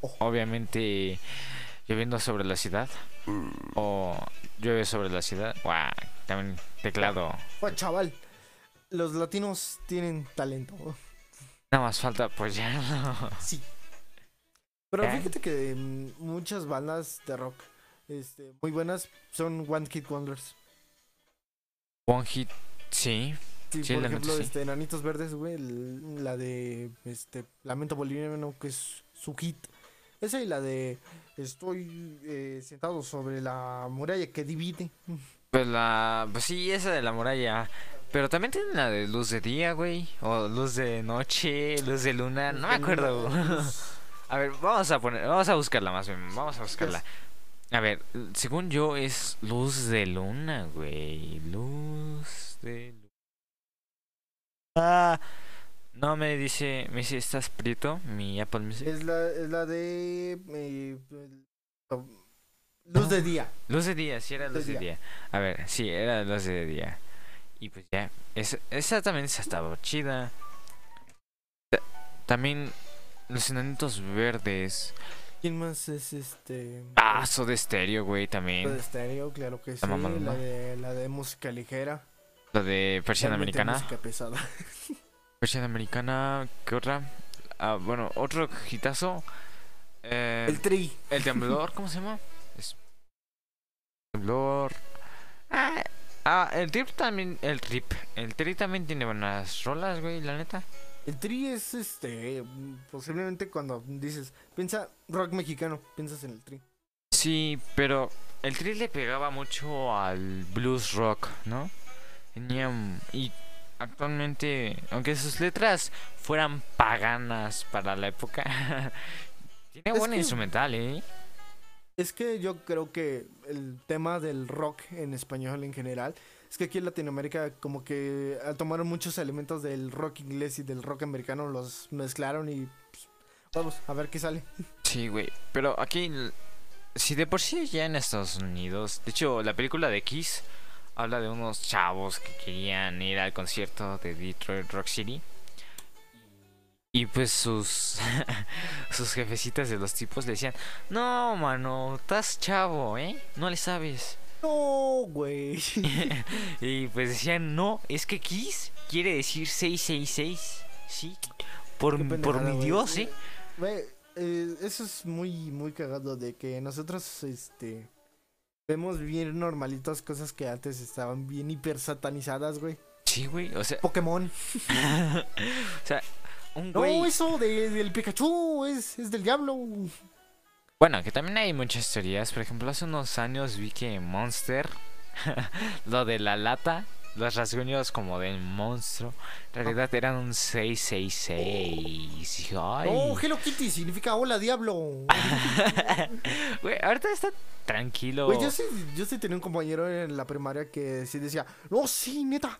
Ojo. Obviamente lloviendo sobre la ciudad. O llueve sobre la ciudad. También teclado. Oh, chaval. Los latinos tienen talento. Nada más falta apoyarlo. Sí. Pero ¿Eh? fíjate que mm, muchas bandas de rock este, muy buenas son One Kid Wonders. One Hit, sí. Sí, Sí, por ejemplo, sí. este, Enanitos Verdes, güey, la de este Lamento Boliviano, que es su hit. Esa y la de Estoy eh, sentado sobre la muralla que divide. Pues la. Pues sí, esa de la muralla. Pero también tienen la de luz de día, güey. O luz de noche, luz de luna. No me acuerdo. <laughs> A ver, vamos a poner. Vamos a buscarla más bien. Vamos a buscarla. A ver, según yo es luz de luna, güey. Luz de luna. Ah. No me dice. Me dice, ¿estás prieto? Mi Apple Music. Es la, es la de eh, Luz de Día. Luz de día, sí era Luz de de día. A ver, sí, era luz de día. Y pues ya, es- esa también esa estaba chida. Ta- También los enanitos verdes. ¿Quién más es este? Ah, Soda Stereo, güey, también. estéreo, claro que sí. La mamá, La de, la de música ligera. La de versión americana. Música pesada. <laughs> Versión americana, ¿qué otra? Ah, bueno, otro hitazo. Eh, El tri. el temblor, ¿cómo se llama? Es- Temblor. Ah, ah, el trip también, el trip. El trip también tiene buenas rolas, güey, la neta. El tri es este. Posiblemente cuando dices, piensa rock mexicano, piensas en el tri. Sí, pero el tri le pegaba mucho al blues rock, ¿no? Tenía y actualmente, aunque sus letras fueran paganas para la época, <laughs> tiene Es buen que- instrumental, ¿eh? Es que yo creo que el tema del rock en español en general es que aquí en Latinoamérica como que tomaron muchos elementos del rock inglés y del rock americano los mezclaron y pues, vamos a ver qué sale. Sí, güey. Pero aquí, si de por sí ya en Estados Unidos, de hecho, la película de Kiss habla de unos chavos que querían ir al concierto de Detroit Rock City. Y pues sus <laughs> sus jefecitas de los tipos le decían, no, mano, estás chavo, ¿eh? No le sabes. No, güey. <laughs> <laughs> y pues decían, no, es que Kiss quiere decir 666. Sí, por, por mi. Dios, ¿eh? Güey, eh, eso es muy, muy cagado de que nosotros, este, vemos bien normalitas cosas que antes estaban bien hiper satanizadas, güey. Sí, güey, o sea, Pokémon. <laughs> o sea, un No, güey... eso de- del Pikachu es, es del diablo. Bueno, que también hay muchas teorías. Por ejemplo, hace unos años vi que Monster, <laughs> lo de la lata, los rasguños como del monstruo, en realidad eran un 666. Y dije, Ay, No, Hello Kitty significa hola diablo. <laughs> güey, ahorita está tranquilo. Güey, yo sí, yo sí tenía un compañero en la primaria que sí decía, no, sí, neta,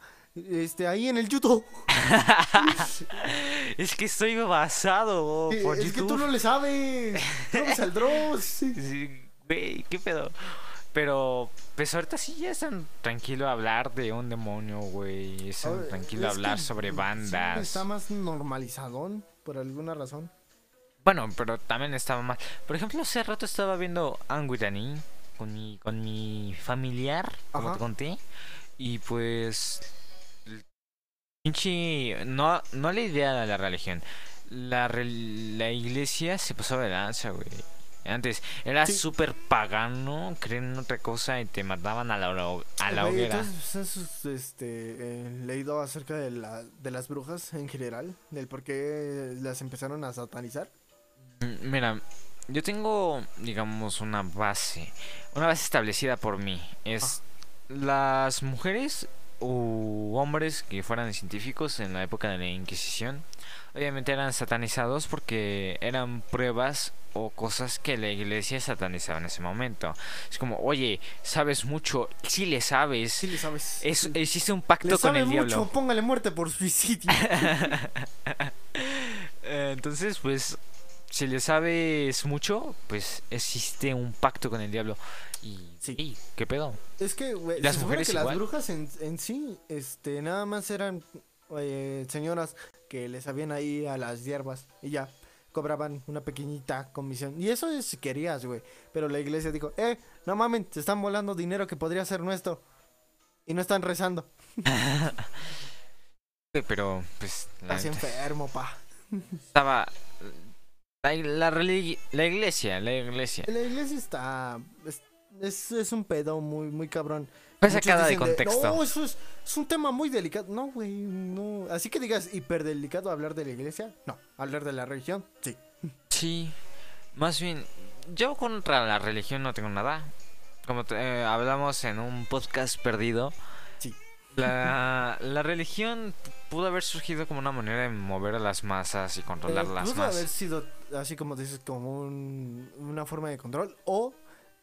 este, ahí en el YouTube. <laughs> es que estoy basado por es que tú no le sabes. No sí. <laughs> Sí, güey, qué pedo. Pero, pues ahorita sí ya es tan tranquilo hablar de un demonio, güey. Es tan tranquilo es hablar sobre bandas. está más normalizadón por alguna razón. Bueno, pero también estaba mal. Por ejemplo, hace rato estaba viendo Anguirani con mi, con mi familiar, como Ajá. te conté. Y pues. Pinche. No, no la idea de la religión. La, la iglesia se pasó de lanza, güey. Antes era Sí. súper pagano, creen en otra cosa y te mataban a la, a la Güey, hoguera. ¿has este, eh, leído acerca de, la, de las brujas en general? Del por qué las empezaron a satanizar. Mm, Mira, yo tengo, digamos, una base, una base establecida por mí. Es las mujeres u hombres que fueran científicos en la época de la Inquisición, obviamente eran satanizados porque eran pruebas o cosas que la iglesia satanizaba en ese momento. Es como, oye, sabes mucho, sí le sabes. Sí le sabes. Es, hiciste un pacto le con sabe el mucho, diablo. póngale muerte por suicidio. <laughs> Eh, Entonces, pues, si le sabes mucho, pues existe un pacto con el diablo. Y Sí. ¿qué pedo? Es que, güey, Las mujeres que las igual. brujas en, en sí, este, nada más eran eh, señoras que les sabían ahí a las hierbas y ya cobraban una pequeñita comisión. Y eso es si querías, güey. Pero la iglesia dijo, eh, no mamen, se están volando dinero que podría ser nuestro. Y no están rezando. <laughs> Pero, pues, la Estás enfermo, pa. estaba... La, la, la iglesia, la iglesia. La iglesia está, es- es, es un pedo muy, muy cabrón. Fue sacada de contexto. no, eso es, es un tema muy delicado. No, güey, no. Así que digas hiperdelicado hablar de la iglesia. No, hablar de la religión, sí. Sí, más bien, yo contra la religión no tengo nada. Como te- eh, hablamos en un podcast perdido. La, la religión pudo haber surgido como una manera de mover a las masas y controlar Eh, las pudo haber masas. sido, así como dices, como un- una forma de control. O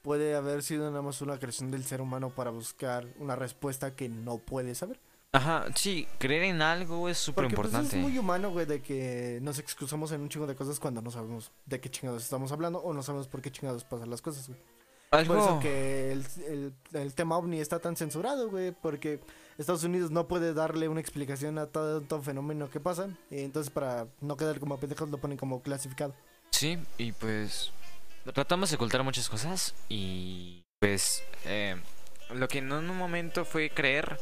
puede haber sido nada más una creación del ser humano para buscar una respuesta que no puede saber. Ajá, sí, creer en algo es súper Porque pues, importante. es muy humano, güey, de que nos excusamos en un chingo de cosas cuando no sabemos de qué chingados estamos hablando o no sabemos por qué chingados pasan las cosas, güey. Por eso que el, el- el tema ovni está tan censurado, güey, porque Estados Unidos no puede darle una explicación a todo todo fenómeno que pasa. Y entonces, para no quedar como pendejos, lo ponen como clasificado. sí, y pues tratamos de ocultar muchas cosas y pues eh, lo que en un momento fue creer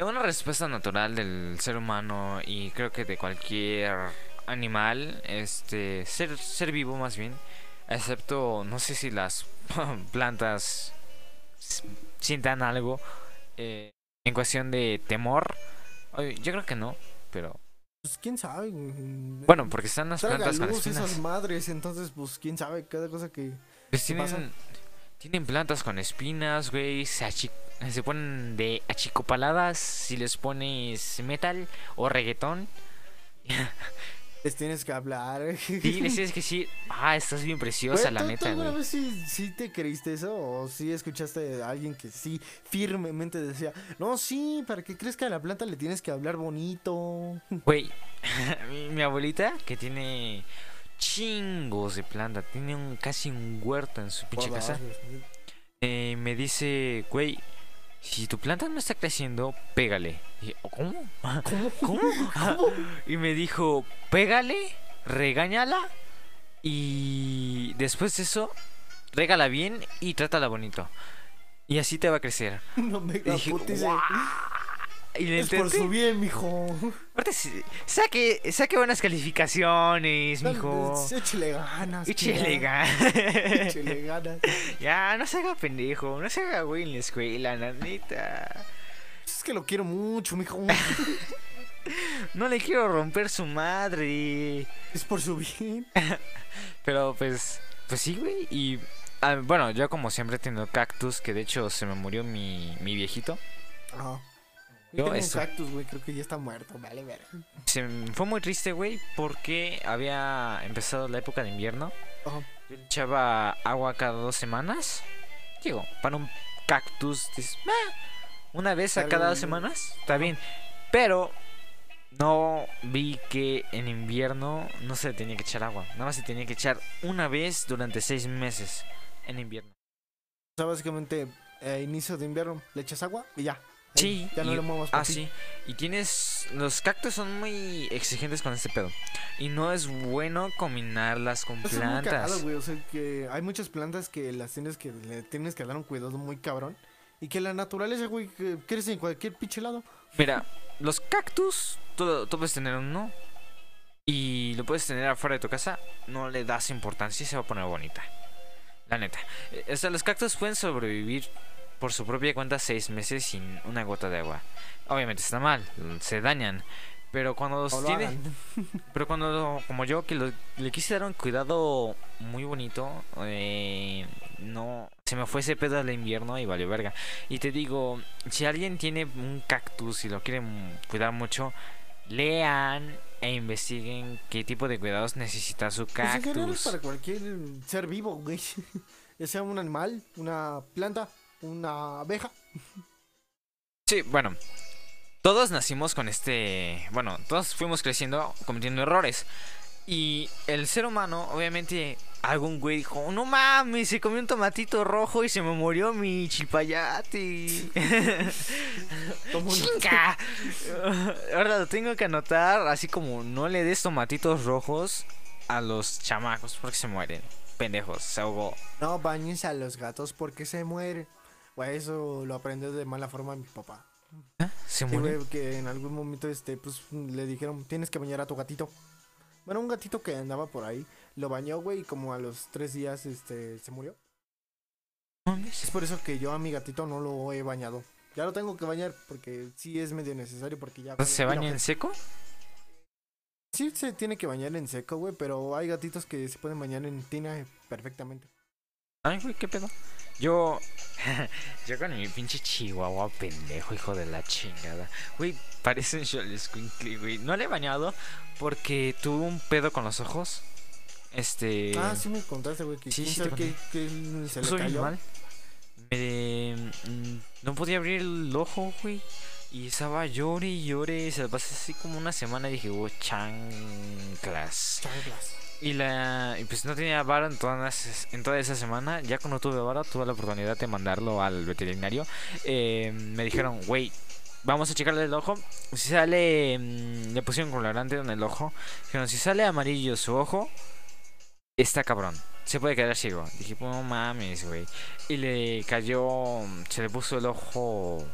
una respuesta natural del ser humano y creo que de cualquier animal, este ser ser vivo más bien, excepto no sé si las <laughs> plantas sientan algo eh, en cuestión de temor. Yo creo que no, pero Pues quién sabe, güey. bueno, porque están las Traga plantas con luz espinas. esas madres, entonces, pues quién sabe, cada cosa que. Pues tienen, plantas con espinas, güey. Se, se ponen de achicopaladas si les pones metal o reggaetón. <laughs> Les tienes que hablar. Sí, les tienes que decir, ah, estás bien preciosa, Güey, la ¿tú- neta, ¿tú alguna güey. vez sí, sí te creíste eso? ¿O sí escuchaste a alguien que sí firmemente decía, no, sí, para que crezca la planta le tienes que hablar bonito? Güey, <laughs> mi, mi abuelita, que tiene chingos de planta, tiene un casi un huerto en su pinche casa, güey. eh, me dice, güey, si tu planta no está creciendo, pégale. Y yo, ¿cómo? <laughs> <laughs> ¿Cómo? ¿Cómo? y me dijo, pégale, regáñala y después de eso, régala bien y trátala bonito. Y así te va a crecer. <laughs> No me Y dije. "Guau". Y le Es por su bien, mijo. Aparte, saque, saque buenas calificaciones, mijo. Échale ganas. Cuidado. ganas. <laughs> Échale ganas. Ya, no se haga pendejo, no se haga güey en la escuela, la neta. Es que lo quiero mucho, mijo. <laughs> No le quiero romper su madre. Es por su bien. <laughs> Pero pues, pues sí, güey. Y ah, bueno, yo como siempre he tenido cactus, que de hecho se me murió mi, mi viejito. Ajá. Yo tengo eso. un cactus, güey, creo que ya está muerto. Vale, ver. Se fue muy triste, güey, porque había empezado la época de invierno. Yo le echaba agua cada dos semanas. Digo, para un cactus, dices, "Ah, una vez a cada bien, dos semanas, está bien. Pero no vi que en invierno no se le tenía que echar agua. Nada más se tenía que echar una vez durante seis meses en invierno. O sea, básicamente, a inicio de invierno le echas agua y ya. Sí, Ya no y- le muevas Ah, sí. Y tienes. Los cactus son muy exigentes con este pedo. Y no es bueno combinarlas con Eso es muy plantas. cagado, güey. O sea, que hay muchas plantas que las tienes que le tienes que dar un cuidado muy cabrón. Y que la naturaleza, güey, que crece en cualquier pinche lado. Mira, los cactus, tú, tú puedes tener uno. Y lo puedes tener afuera de tu casa. No le das importancia y se va a poner bonita. La neta. Eh, O sea, los cactus pueden sobrevivir por su propia cuenta seis meses sin una gota de agua. Obviamente está mal, se dañan. Pero cuando los tiene-. <laughs> Pero cuando, como yo, que lo- le quise dar un cuidado muy bonito, eh, no, se me fue ese pedo del invierno y valió verga. Y te digo, si alguien tiene un cactus y lo quiere cuidar mucho, lean e investiguen qué tipo de cuidados necesita su Pues en cactus. para cualquier ser vivo, güey. <laughs> Ya sea un animal, una planta, una abeja. Sí, bueno, todos nacimos con este, bueno, todos fuimos creciendo cometiendo errores. Y el ser humano, obviamente, algún güey dijo, no mames, se comió un tomatito rojo y se me murió mi <laughs> un- ¡Chinga! Ahora lo tengo que anotar, así como no le des tomatitos rojos a los chamacos porque se mueren. Pendejos, se ahogó. No bañes a los gatos porque se mueren. Güey, eso lo aprendió de mala forma mi papá. ¿Se Sí, güey, que en algún momento, este, pues, le dijeron, tienes que bañar a tu gatito. Bueno, un gatito que andaba por ahí, lo bañó, güey, y como a los tres días, este, se murió. Es por eso que yo a mi gatito no lo he bañado. Ya lo tengo que bañar porque sí es medio necesario porque ya... ¿Se baña en seco? Sí, se tiene que bañar en seco, güey, pero hay gatitos que se pueden bañar en tina perfectamente. Ay, güey, qué pedo. Yo. <laughs> yo con mi pinche chihuahua pendejo, hijo de la chingada. Güey, parece un Xolescuincle, güey. No le he bañado porque tuvo un pedo con los ojos. Este. Ah, sí me contaste, güey, que sí, sí te qué, qué se le cayó. mal. Me, mm, no podía abrir el ojo, güey. Y estaba llore y llore. Se pasé así como una semana y dije, oh, chanclas. Chanclas. Y la y pues no tenía vara en toda, las- en toda esa semana. Ya cuando tuve vara, tuve la oportunidad de mandarlo al veterinario. Eh, me dijeron, güey, vamos a checarle el ojo. Si sale, mm, le pusieron colorante en el ojo. Dijeron, si sale amarillo su ojo, está cabrón. Se puede quedar ciego. Dije, pues no mames, güey. Y le cayó, se le puso el ojo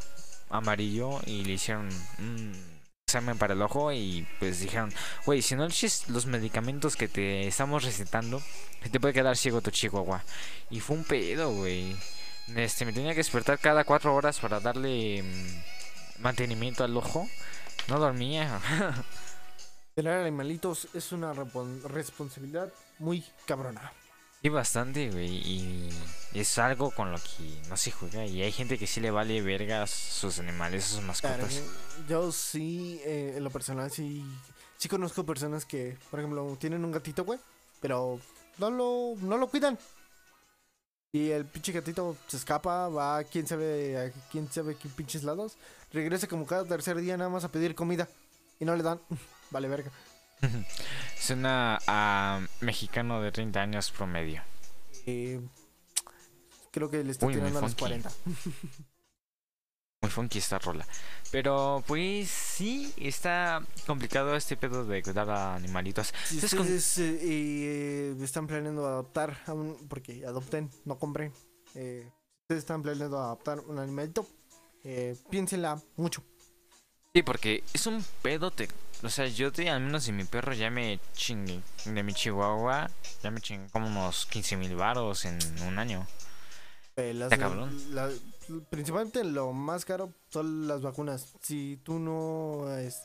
amarillo y le hicieron un examen para el ojo y pues dijeron, güey, si no eches los medicamentos que te estamos recetando, te puede quedar ciego tu chihuahua. Y fue un pedo, güey. Este, me tenía que despertar cada cuatro horas para darle mm, mantenimiento al ojo. No dormía. <laughs> Tener animalitos es una responsabilidad muy cabrona. Sí, bastante, güey. Y es algo con lo que no se juega. Y hay gente que sí le vale vergas sus animales, sus mascotas. yo sí, eh, en lo personal, sí, sí conozco personas que, por ejemplo, tienen un gatito, güey, pero no lo, no lo cuidan. Y el pinche gatito se escapa, va a quién sabe, a quién sabe qué pinches lados, regresa como cada tercer día nada más a pedir comida y no le dan. <laughs> vale, verga. Suena a mexicano de 30 años promedio. Eh, creo que le está Uy, tirando a los funky. 40. <laughs> Muy funky esta rola. Pero pues sí, está complicado este pedo de cuidar a animalitos. Si ustedes eh, eh, están planeando adoptar, a un- porque adopten, no compren. Eh, ustedes están planeando adoptar un animalito, piénsenla mucho. Sí, porque es un pedo. Te... O sea, yo te, al menos de mi perro ya me chingué. De mi chihuahua, ya me chingué como unos 15 mil baros en un año. Eh, las- Está cabrón. la- principalmente lo más caro son las vacunas. Si tú no... Es,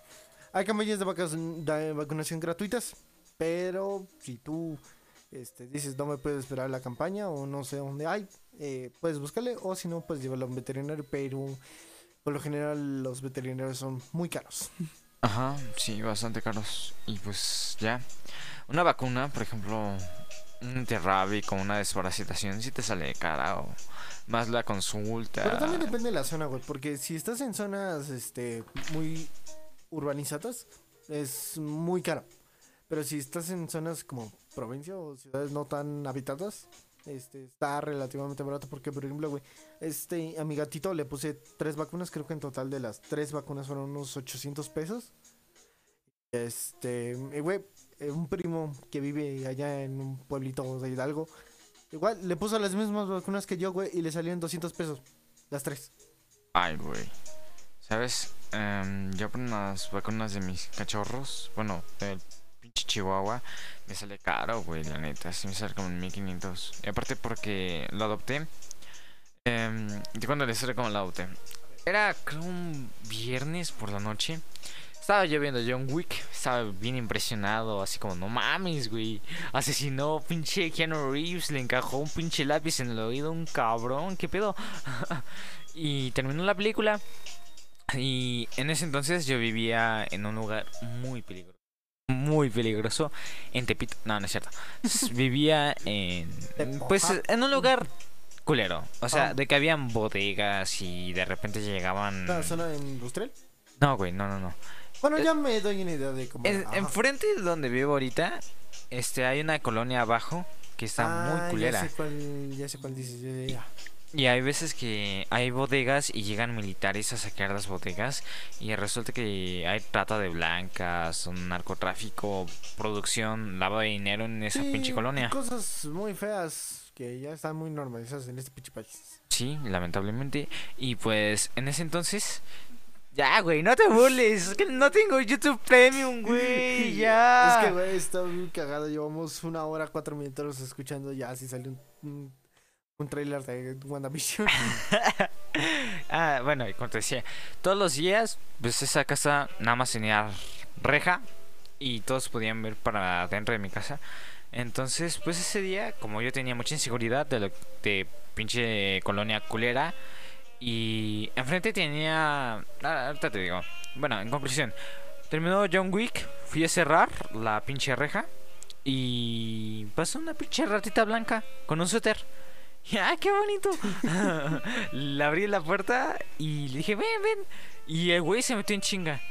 hay campañas de, vacas- de vacunación gratuitas, pero si tú este, dices no me puedo esperar la campaña o no sé dónde hay, eh, puedes buscarle o si no, puedes llevarlo a un veterinario, pero por lo general los veterinarios son muy caros. Ajá, sí, bastante caros. Y pues ya. Una vacuna, por ejemplo, un antirrábico, una desparasitación, si te sale cara o más la consulta. Pero también depende de la zona, güey, porque si estás en zonas este, muy urbanizadas, es muy caro. Pero si estás en zonas como provincia o ciudades no tan habitadas, este, está relativamente barato. Porque, por ejemplo, güey, este, a mi gatito le puse tres vacunas. Creo que en total de las tres vacunas fueron unos 800 pesos. Este, y, güey, eh, un primo que vive allá en un pueblito de Hidalgo, igual le puso las mismas vacunas que yo, güey, y le salieron 200 pesos. Las tres. Ay, güey. ¿Sabes? Em, yo por unas vacunas de mis cachorros, bueno, del chihuahua, me sale caro, güey, la neta. Sí me sale como en 1500. Y aparte porque lo adopté. em, ¿De cuándo le sale como lo adopté? Era, creo, un viernes por la noche. Estaba yo viendo John Wick, estaba bien impresionado, así como, no mames, güey. Asesinó pinche Keanu Reeves, le encajó un pinche lápiz en el oído, un cabrón, ¿qué pedo? <laughs> y terminó la película. Y en ese entonces yo vivía en un lugar muy peligroso. Muy peligroso en Tepito. No, no es cierto. <laughs> Vivía en. Pues en un lugar culero. O sea, Ah. de que habían bodegas y de repente llegaban. ¿Una zona industrial? No, güey, no, no, no. Bueno, Eh, ya me doy una idea de cómo. En, enfrente de donde vivo ahorita, este, hay una colonia abajo que está Ah, muy culera. Ya sé cuál, ya sé cuál dices. ya, ya, ya. Y hay veces que hay bodegas y llegan militares a saquear las bodegas y resulta que hay trata de blancas, un narcotráfico, producción, lavado de dinero en esa Sí, pinche colonia. Cosas muy feas que ya están muy normalizadas en este pinche país. Sí, lamentablemente. Y pues en ese entonces... Ya, güey, no te burles. Es que no tengo YouTube Premium, <laughs> güey. Ya. Es que, güey, está muy cagado. Llevamos una hora, cuatro minutos escuchando ya si sale un, un un trailer de WandaVision. <laughs> ah, bueno, y como te decía, todos los días, pues esa casa nada más tenía reja y todos podían ver para dentro de mi casa. Entonces, pues ese día, como yo tenía mucha inseguridad de, lo, de pinche colonia culera, y enfrente tenía... ah, ahorita te digo. Bueno, en conclusión, terminó John Wick, fui a cerrar la pinche reja y pasó una pinche ratita blanca con un suéter. ¡Ah, qué bonito! <laughs> le abrí la puerta y le dije, ven, ven. Y el güey se metió en chinga.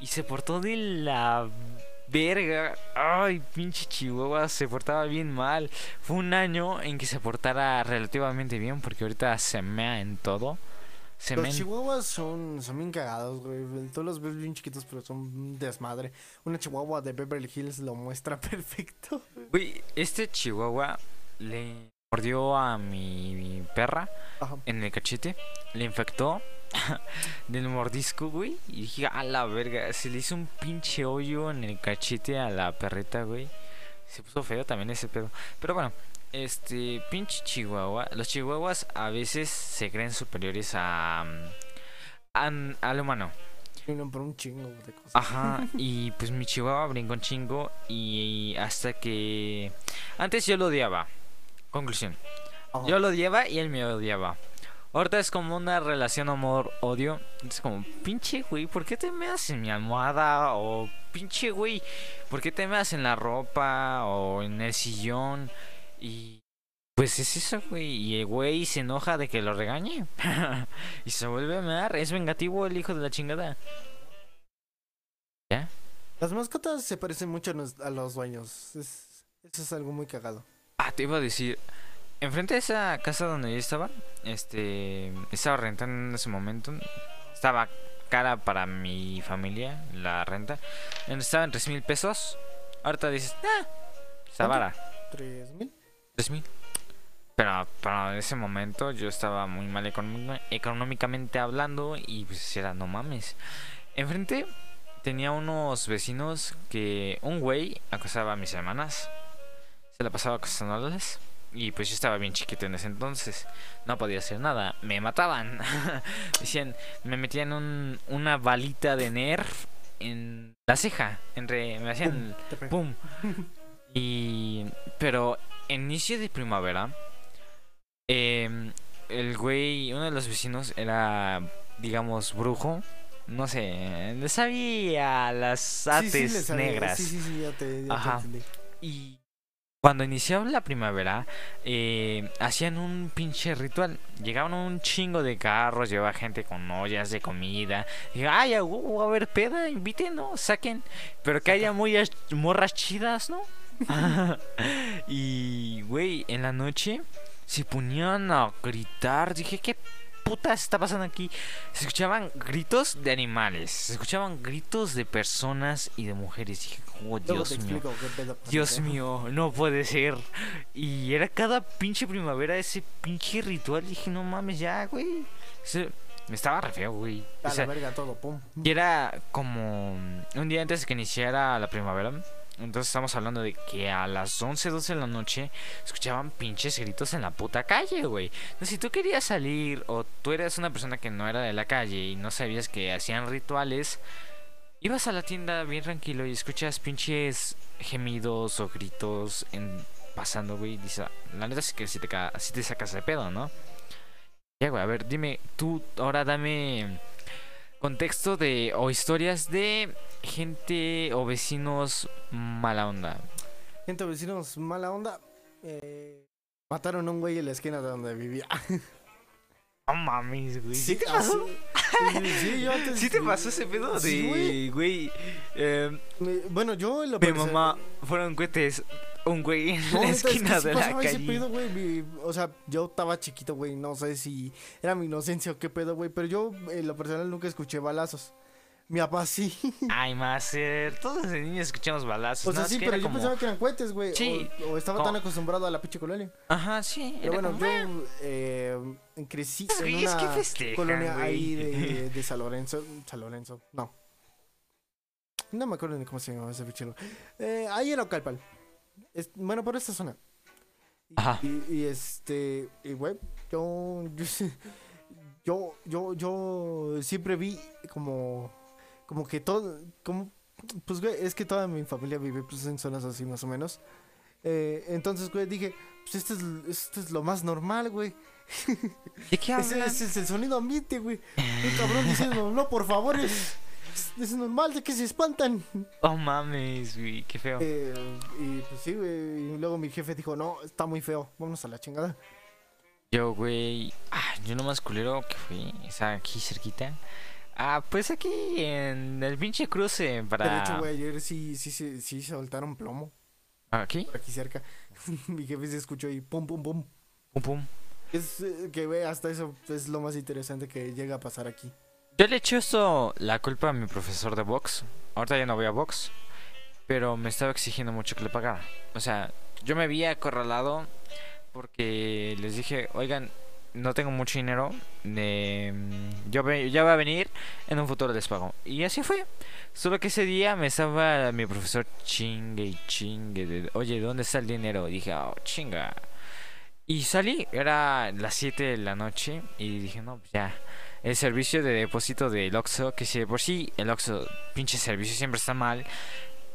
Y se portó de la verga. Ay, pinche Chihuahua, se portaba bien mal. Fue un año en que se portara relativamente bien, porque ahorita se mea en todo. Se Los chihuahuas son, son bien cagados, güey. Todos los ves bien chiquitos, pero son un desmadre. Una chihuahua de Beverly Hills lo muestra <laughs> perfecto. Güey, este Chihuahua le mordió a mi, perra Ajá. en el cachete, le infectó <laughs> del mordisco, güey. Y dije, a la verga, se le hizo un pinche hoyo en el cachete a la perrita, güey. Se puso feo también ese pedo. Pero bueno, este pinche chihuahua. Los chihuahuas a veces se creen superiores a, a al humano. Por un chingo de cosas. Ajá, y pues mi chihuahua brincó un chingo y hasta que... Antes yo lo odiaba. Conclusión. Ajá. Yo lo odiaba y él me odiaba. Ahorita es como una relación amor-odio. Es como, pinche güey, ¿por qué te meas en mi almohada? O pinche güey, ¿por qué te meas en la ropa? O en el sillón? Y pues es eso, güey. Y el güey se enoja de que lo regañe. <laughs> y se vuelve a mear. Es vengativo el hijo de la chingada. ¿Ya? Las mascotas se parecen mucho a los dueños. Es, eso es algo muy cagado. Ah, te iba a decir. Enfrente de esa casa donde yo estaba, este, estaba rentando en ese momento. Estaba cara para mi familia la renta. Estaba en tres mil pesos. Ahorita dices, ah, está vara, ¿Tres mil? tres mil. Pero para en ese momento yo estaba muy mal económica- económicamente hablando y pues era, no mames. Enfrente tenía unos vecinos que un güey acosaba a mis hermanas. Se la pasaba acosándolas. Y pues yo estaba bien chiquito en ese entonces. No podía hacer nada. Me mataban. <laughs> Decían, me metían un, una balita de nerf en la ceja. Entre, me hacían. ¡Pum! <laughs> Y. Pero, en inicio de primavera, em, el güey, uno de los vecinos era, digamos, brujo. No sé, le sabía las Sí, sí, sabía. negras. Sí, sí, sí, ya te, ya Ajá. Y cuando iniciaba la primavera, eh, hacían un pinche ritual. Llegaban un chingo de carros, llevaba gente con ollas de comida. Y ay, a haber peda, inviten, ¿no? Saquen. Pero que haya muy morras chidas, ¿no? <laughs> y, güey, en la noche se ponían a gritar. Dije, ¿qué puta está pasando aquí? Se escuchaban gritos de animales, se escuchaban gritos de personas y de mujeres. Dije, oh, Dios mío. Dios mío, no puede ser. Y era cada pinche primavera ese pinche ritual. Dije, no mames, ya, güey. Se- Me estaba re feo, güey. A O la sea, verga todo, pum. y era como un día antes de que iniciara la primavera. Entonces estamos hablando de que a las 11, 12 de la noche escuchaban pinches gritos en la puta calle, güey. Si tú querías salir o tú eras una persona que no era de la calle y no sabías que hacían rituales, ibas a la tienda bien tranquilo y escuchas pinches gemidos o gritos pasando, güey. y Dices, la neta es que si te, sí te sacas de pedo, ¿no? Ya, güey, a ver, dime, tú ahora dame contexto de o historias de gente o vecinos mala onda. Gente, vecinos, mala onda. Eh, mataron a un güey en la esquina de donde vivía. <laughs> No mames, güey. ¿Sí, te así- pasó? Sí, sí, yo antes- ¿Sí te pasó ese pedo Sí, de, güey. güey? eh, Me- Bueno, yo en lo mi mamá fueron cohetes, un güey en No, la neta, es que esquina sí de la pasaba ese calle. pedo, güey, mi- O sea, yo estaba chiquito, güey. No sé si era mi inocencia o qué pedo, güey. Pero yo, en lo personal, nunca escuché balazos. Mi papá sí. Ay, Master, todos desde niños escuchamos balazos. O sea, ¿no? Es sí, que pero yo como- pensaba que eran cohetes, güey. Sí. O, o estaba Como- tan acostumbrado a la pinche colonia. Ajá, sí. Pero bueno, como, "Ah". yo eh, crecí en que una festejan, colonia güey. ahí de, <laughs> de San Lorenzo. San Lorenzo, no. No me acuerdo ni cómo se llamaba ese bichero. Eh, ahí en Ocalpal. Es- bueno, por esta zona. Ajá. Y, y este, y güey, yo, yo, <laughs> yo, yo, yo siempre vi como, como que todo, como, pues güey, es que toda mi familia vive pues en zonas así más o menos. Eh, entonces, güey, dije, pues este es, este es lo más normal, güey. <laughs> ¿De qué Ese, hablan? ese es el sonido ambiente, güey. Un cabrón diciendo, no, por favor, es, es normal de que se espantan. Oh mames, güey, qué feo. Eh, y pues sí, güey. Y luego mi jefe dijo, no, está muy feo, vámonos a la chingada. Yo, güey. Ah, yo nomás culero que fui. Está aquí cerquita. Ah, pues aquí en el pinche cruce para. De hecho, güey, ayer sí, sí, sí, sí soltaron plomo ¿Aquí? por aquí cerca. <laughs> mi jefe se escuchó y pum, pum, pum. Pum, pum. Es eh, que, güey, hasta eso es lo más interesante que llega a pasar aquí. Yo le eché esto la culpa a mi profesor de box. Ahorita ya no voy a box. Pero me estaba exigiendo mucho que le pagara. O sea, yo me había acorralado porque les dije, oigan, no tengo mucho dinero. eh, yo ya va a venir, en un futuro les pago. Y así fue. Solo que ese día me estaba mi profesor chingue y chingue. de, Oye, ¿dónde está el dinero? Y dije, oh, chinga. Y salí, era las 7 de la noche. Y dije, no, pues ya. El servicio de depósito del Oxxo, que si de por sí el Oxxo, pinche servicio siempre está mal.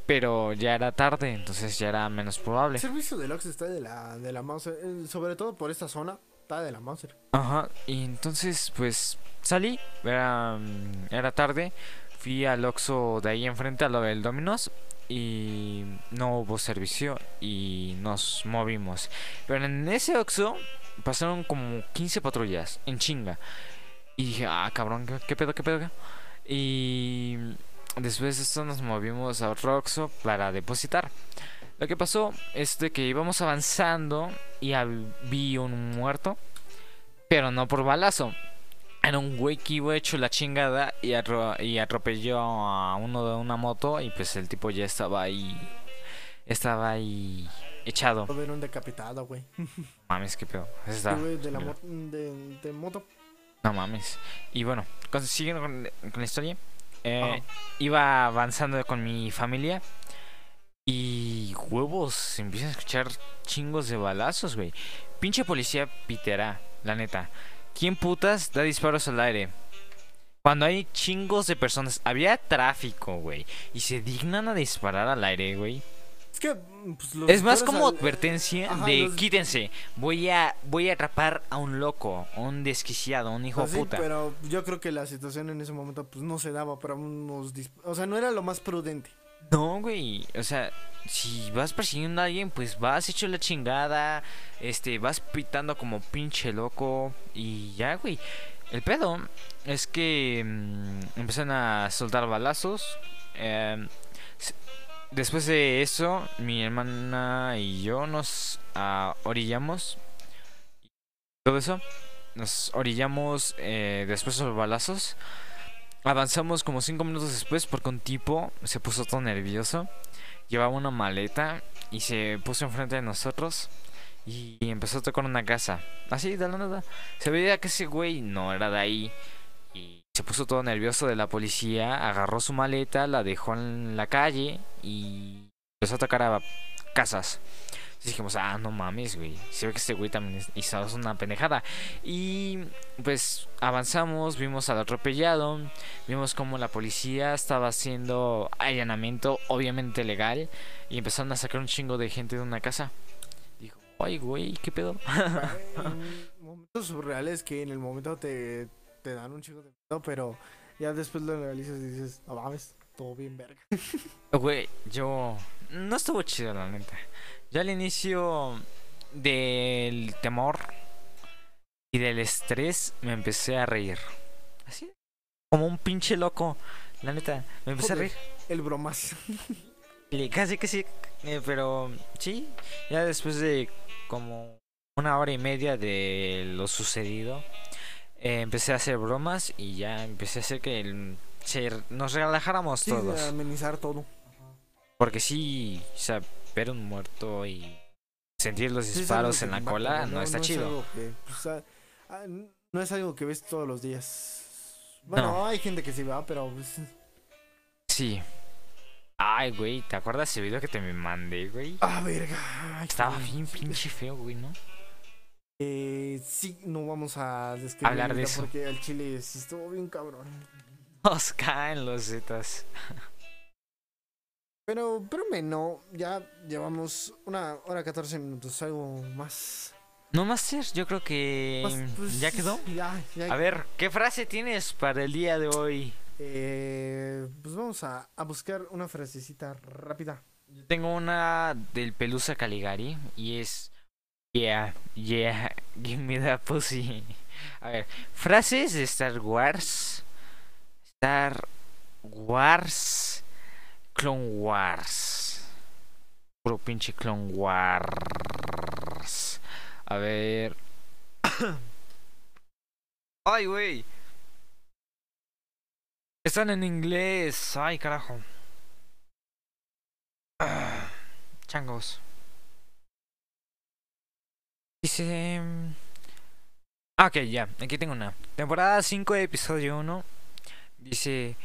Pero ya era tarde, entonces ya era menos El probable. servicio de Lux está de la, de la Mauser, eh, sobre todo por esta zona, de la Mauser. Ajá, y entonces pues salí, era, mm, era tarde, fui al Oxxo de ahí enfrente a lo del Dominos y no hubo servicio y nos movimos. Pero en ese Oxxo pasaron como 15 patrullas en chinga. Y dije, ah, cabrón, ¿qué, pedo, qué pedo? qué?". Y después de esto nos movimos a otro Oxxo para depositar. Lo que pasó es de que íbamos avanzando y vi un muerto, pero no por balazo. Era un güey que iba hecho la chingada y, atro- y atropelló a uno de una moto y pues el tipo ya estaba ahí, estaba ahí echado. Era un decapitado, güey. <laughs> Mames, qué pedo. Sí, está güey, de la culero. mo- de, de moto. No mames. Y bueno, siguiendo con, con la historia. eh, iba avanzando con mi familia. Y huevos, se empiezan a escuchar chingos de balazos, güey. Pinche policía pitera, la neta. ¿Quién putas da disparos al aire? Cuando hay chingos de personas, había tráfico, güey. Y se dignan a disparar al aire, güey. Es que, pues, los Es más como al- advertencia Ajá, de los- quítense. Voy a, voy a atrapar a un loco, a un desquiciado, a un hijo Pues de sí, puta. pero yo creo que la situación en ese momento pues no se daba para unos dis- o sea, no era lo más prudente. No, güey. O sea, si vas persiguiendo a alguien, pues vas hecho la chingada. Este, vas pitando como pinche loco. Y ya, güey. El pedo es que mm, empezaron a soltar balazos. em, después de eso, mi hermana y yo nos ah, orillamos. Todo eso. Nos orillamos eh, después de los balazos. Avanzamos como cinco minutos después porque un tipo se puso todo nervioso. Llevaba una maleta y se puso enfrente de nosotros y empezó a tocar una casa. Así, de la nada. Se veía que ese güey no era de ahí y se puso todo nervioso de la policía. Agarró su maleta, la dejó en la calle y empezó a tocar a casas. Dijimos, ah, no mames, güey. Se ve que este güey también hizo una pendejada. Y pues avanzamos, vimos al atropellado, vimos como la policía estaba haciendo allanamiento, obviamente legal, y empezaron a sacar un chingo de gente de una casa. Dijo, ay, güey, ¿qué pedo? En <laughs> momentos surreales que en el momento te, te dan un chico de miedo, pero ya después lo analizas y dices, no mames, todo bien verga. <laughs> Güey, yo... No estuvo chido, la neta. Ya al inicio del temor y del estrés me empecé a reír. Así, como un pinche loco. La neta, me empecé Joder. a reír. El bromas. <laughs> Casi que sí, eh, pero sí, ya después de como una hora y media de lo sucedido, eh, empecé a hacer bromas y ya empecé a hacer que el- se- nos relajáramos Sí, todos. de amenizar todo. Porque sí, o sea, ver un muerto y sentir los disparos en la cola no, está es chido. que, pues, no es algo que ves todos los días. Bueno, No. hay gente que sí va, pero pues, Sí. Ay, güey, ¿te acuerdas ese video que te me mandé, güey? Ah, verga. Ay, Estaba bien pinche feo, güey, ¿no? Eh, sí, no vamos a describir Hablar de eso. porque al chile sí estuvo bien cabrón. <laughs> Nos caen los zetas. Pero, pero me no, ya llevamos una hora 14 minutos, algo más. No más ser, yo creo que pues, ya quedó. Ya, ya. A ver, ¿qué frase tienes para el día de hoy? Eh, pues vamos a, a buscar una frasecita rápida. Yo tengo una del Pelusa Caligari y es Yeah, yeah, give me that pussy. A ver, frases de Star Wars. Star Wars. Clone Wars. Puro pinche Clone Wars. A ver. <coughs> Ay, güey. Están en inglés. Ay, carajo. <coughs> Changos. Dice... ah, Ok, ya, aquí tengo una. Temporada 5, episodio 1. Dice...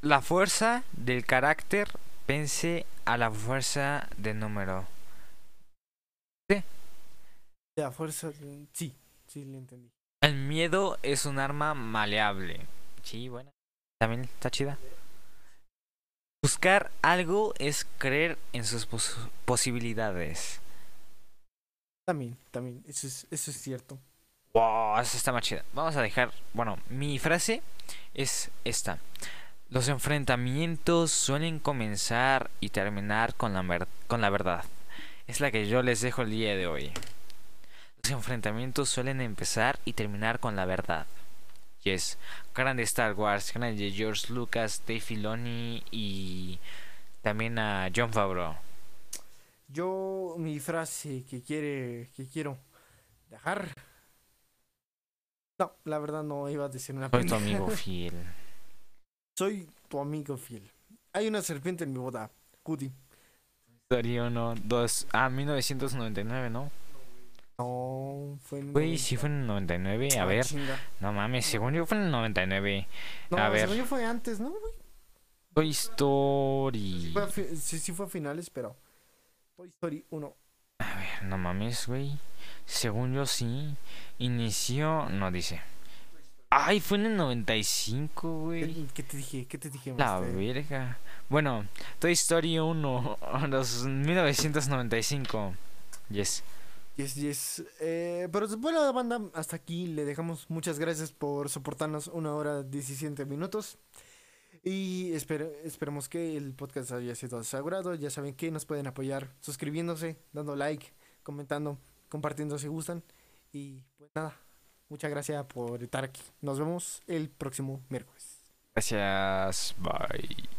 La fuerza del carácter vence a la fuerza del número. La fuerza, de- sí, sí, le entendí. El miedo es un arma maleable. Sí, bueno. También está chida. Buscar algo es creer en sus pos- posibilidades. También, también, eso es, eso es cierto. Wow, esa está más chida. Vamos a dejar. Bueno, mi frase es esta. Los enfrentamientos suelen comenzar y terminar con la, con la verdad. Es la que yo les dejo el día de hoy. Los enfrentamientos suelen empezar y terminar con la verdad. Yes. Grande Star Wars, grande George Lucas, Dave Filoni y también a John Favreau. Yo, mi frase que quiere, que quiero dejar. No, la verdad no iba a decir una Soy tu amigo <laughs> fiel. Soy tu amigo fiel. Hay una serpiente en mi boda. Cudi. Darío 1, 2, ah, 1999, ¿no? No, fue en. Güey, sí fue en el 99, a Ah, ver. chinga. No mames, según yo fue en el 99. No, a ver. según yo fue antes, ¿no? güey? Toy Story. Fue sí, sí fue a finales, pero. Toy Story 1. A ver, no mames, güey. Según yo sí. Inició, no dice. Ay, fue en el 95, güey. ¿Qué, qué te dije? ¿Qué te dije? La verga. Bueno, Toy Story 1, <laughs> los 1995. Yes. Yes, yes. Eh, pero bueno, banda, hasta aquí le dejamos. Muchas gracias por soportarnos una hora 17 minutos. Y espero, esperemos que el podcast haya sido asegurado. Ya saben que nos pueden apoyar suscribiéndose, dando like, comentando, compartiendo si gustan. Y pues nada, muchas gracias por estar aquí. Nos vemos el próximo miércoles. Gracias. Bye.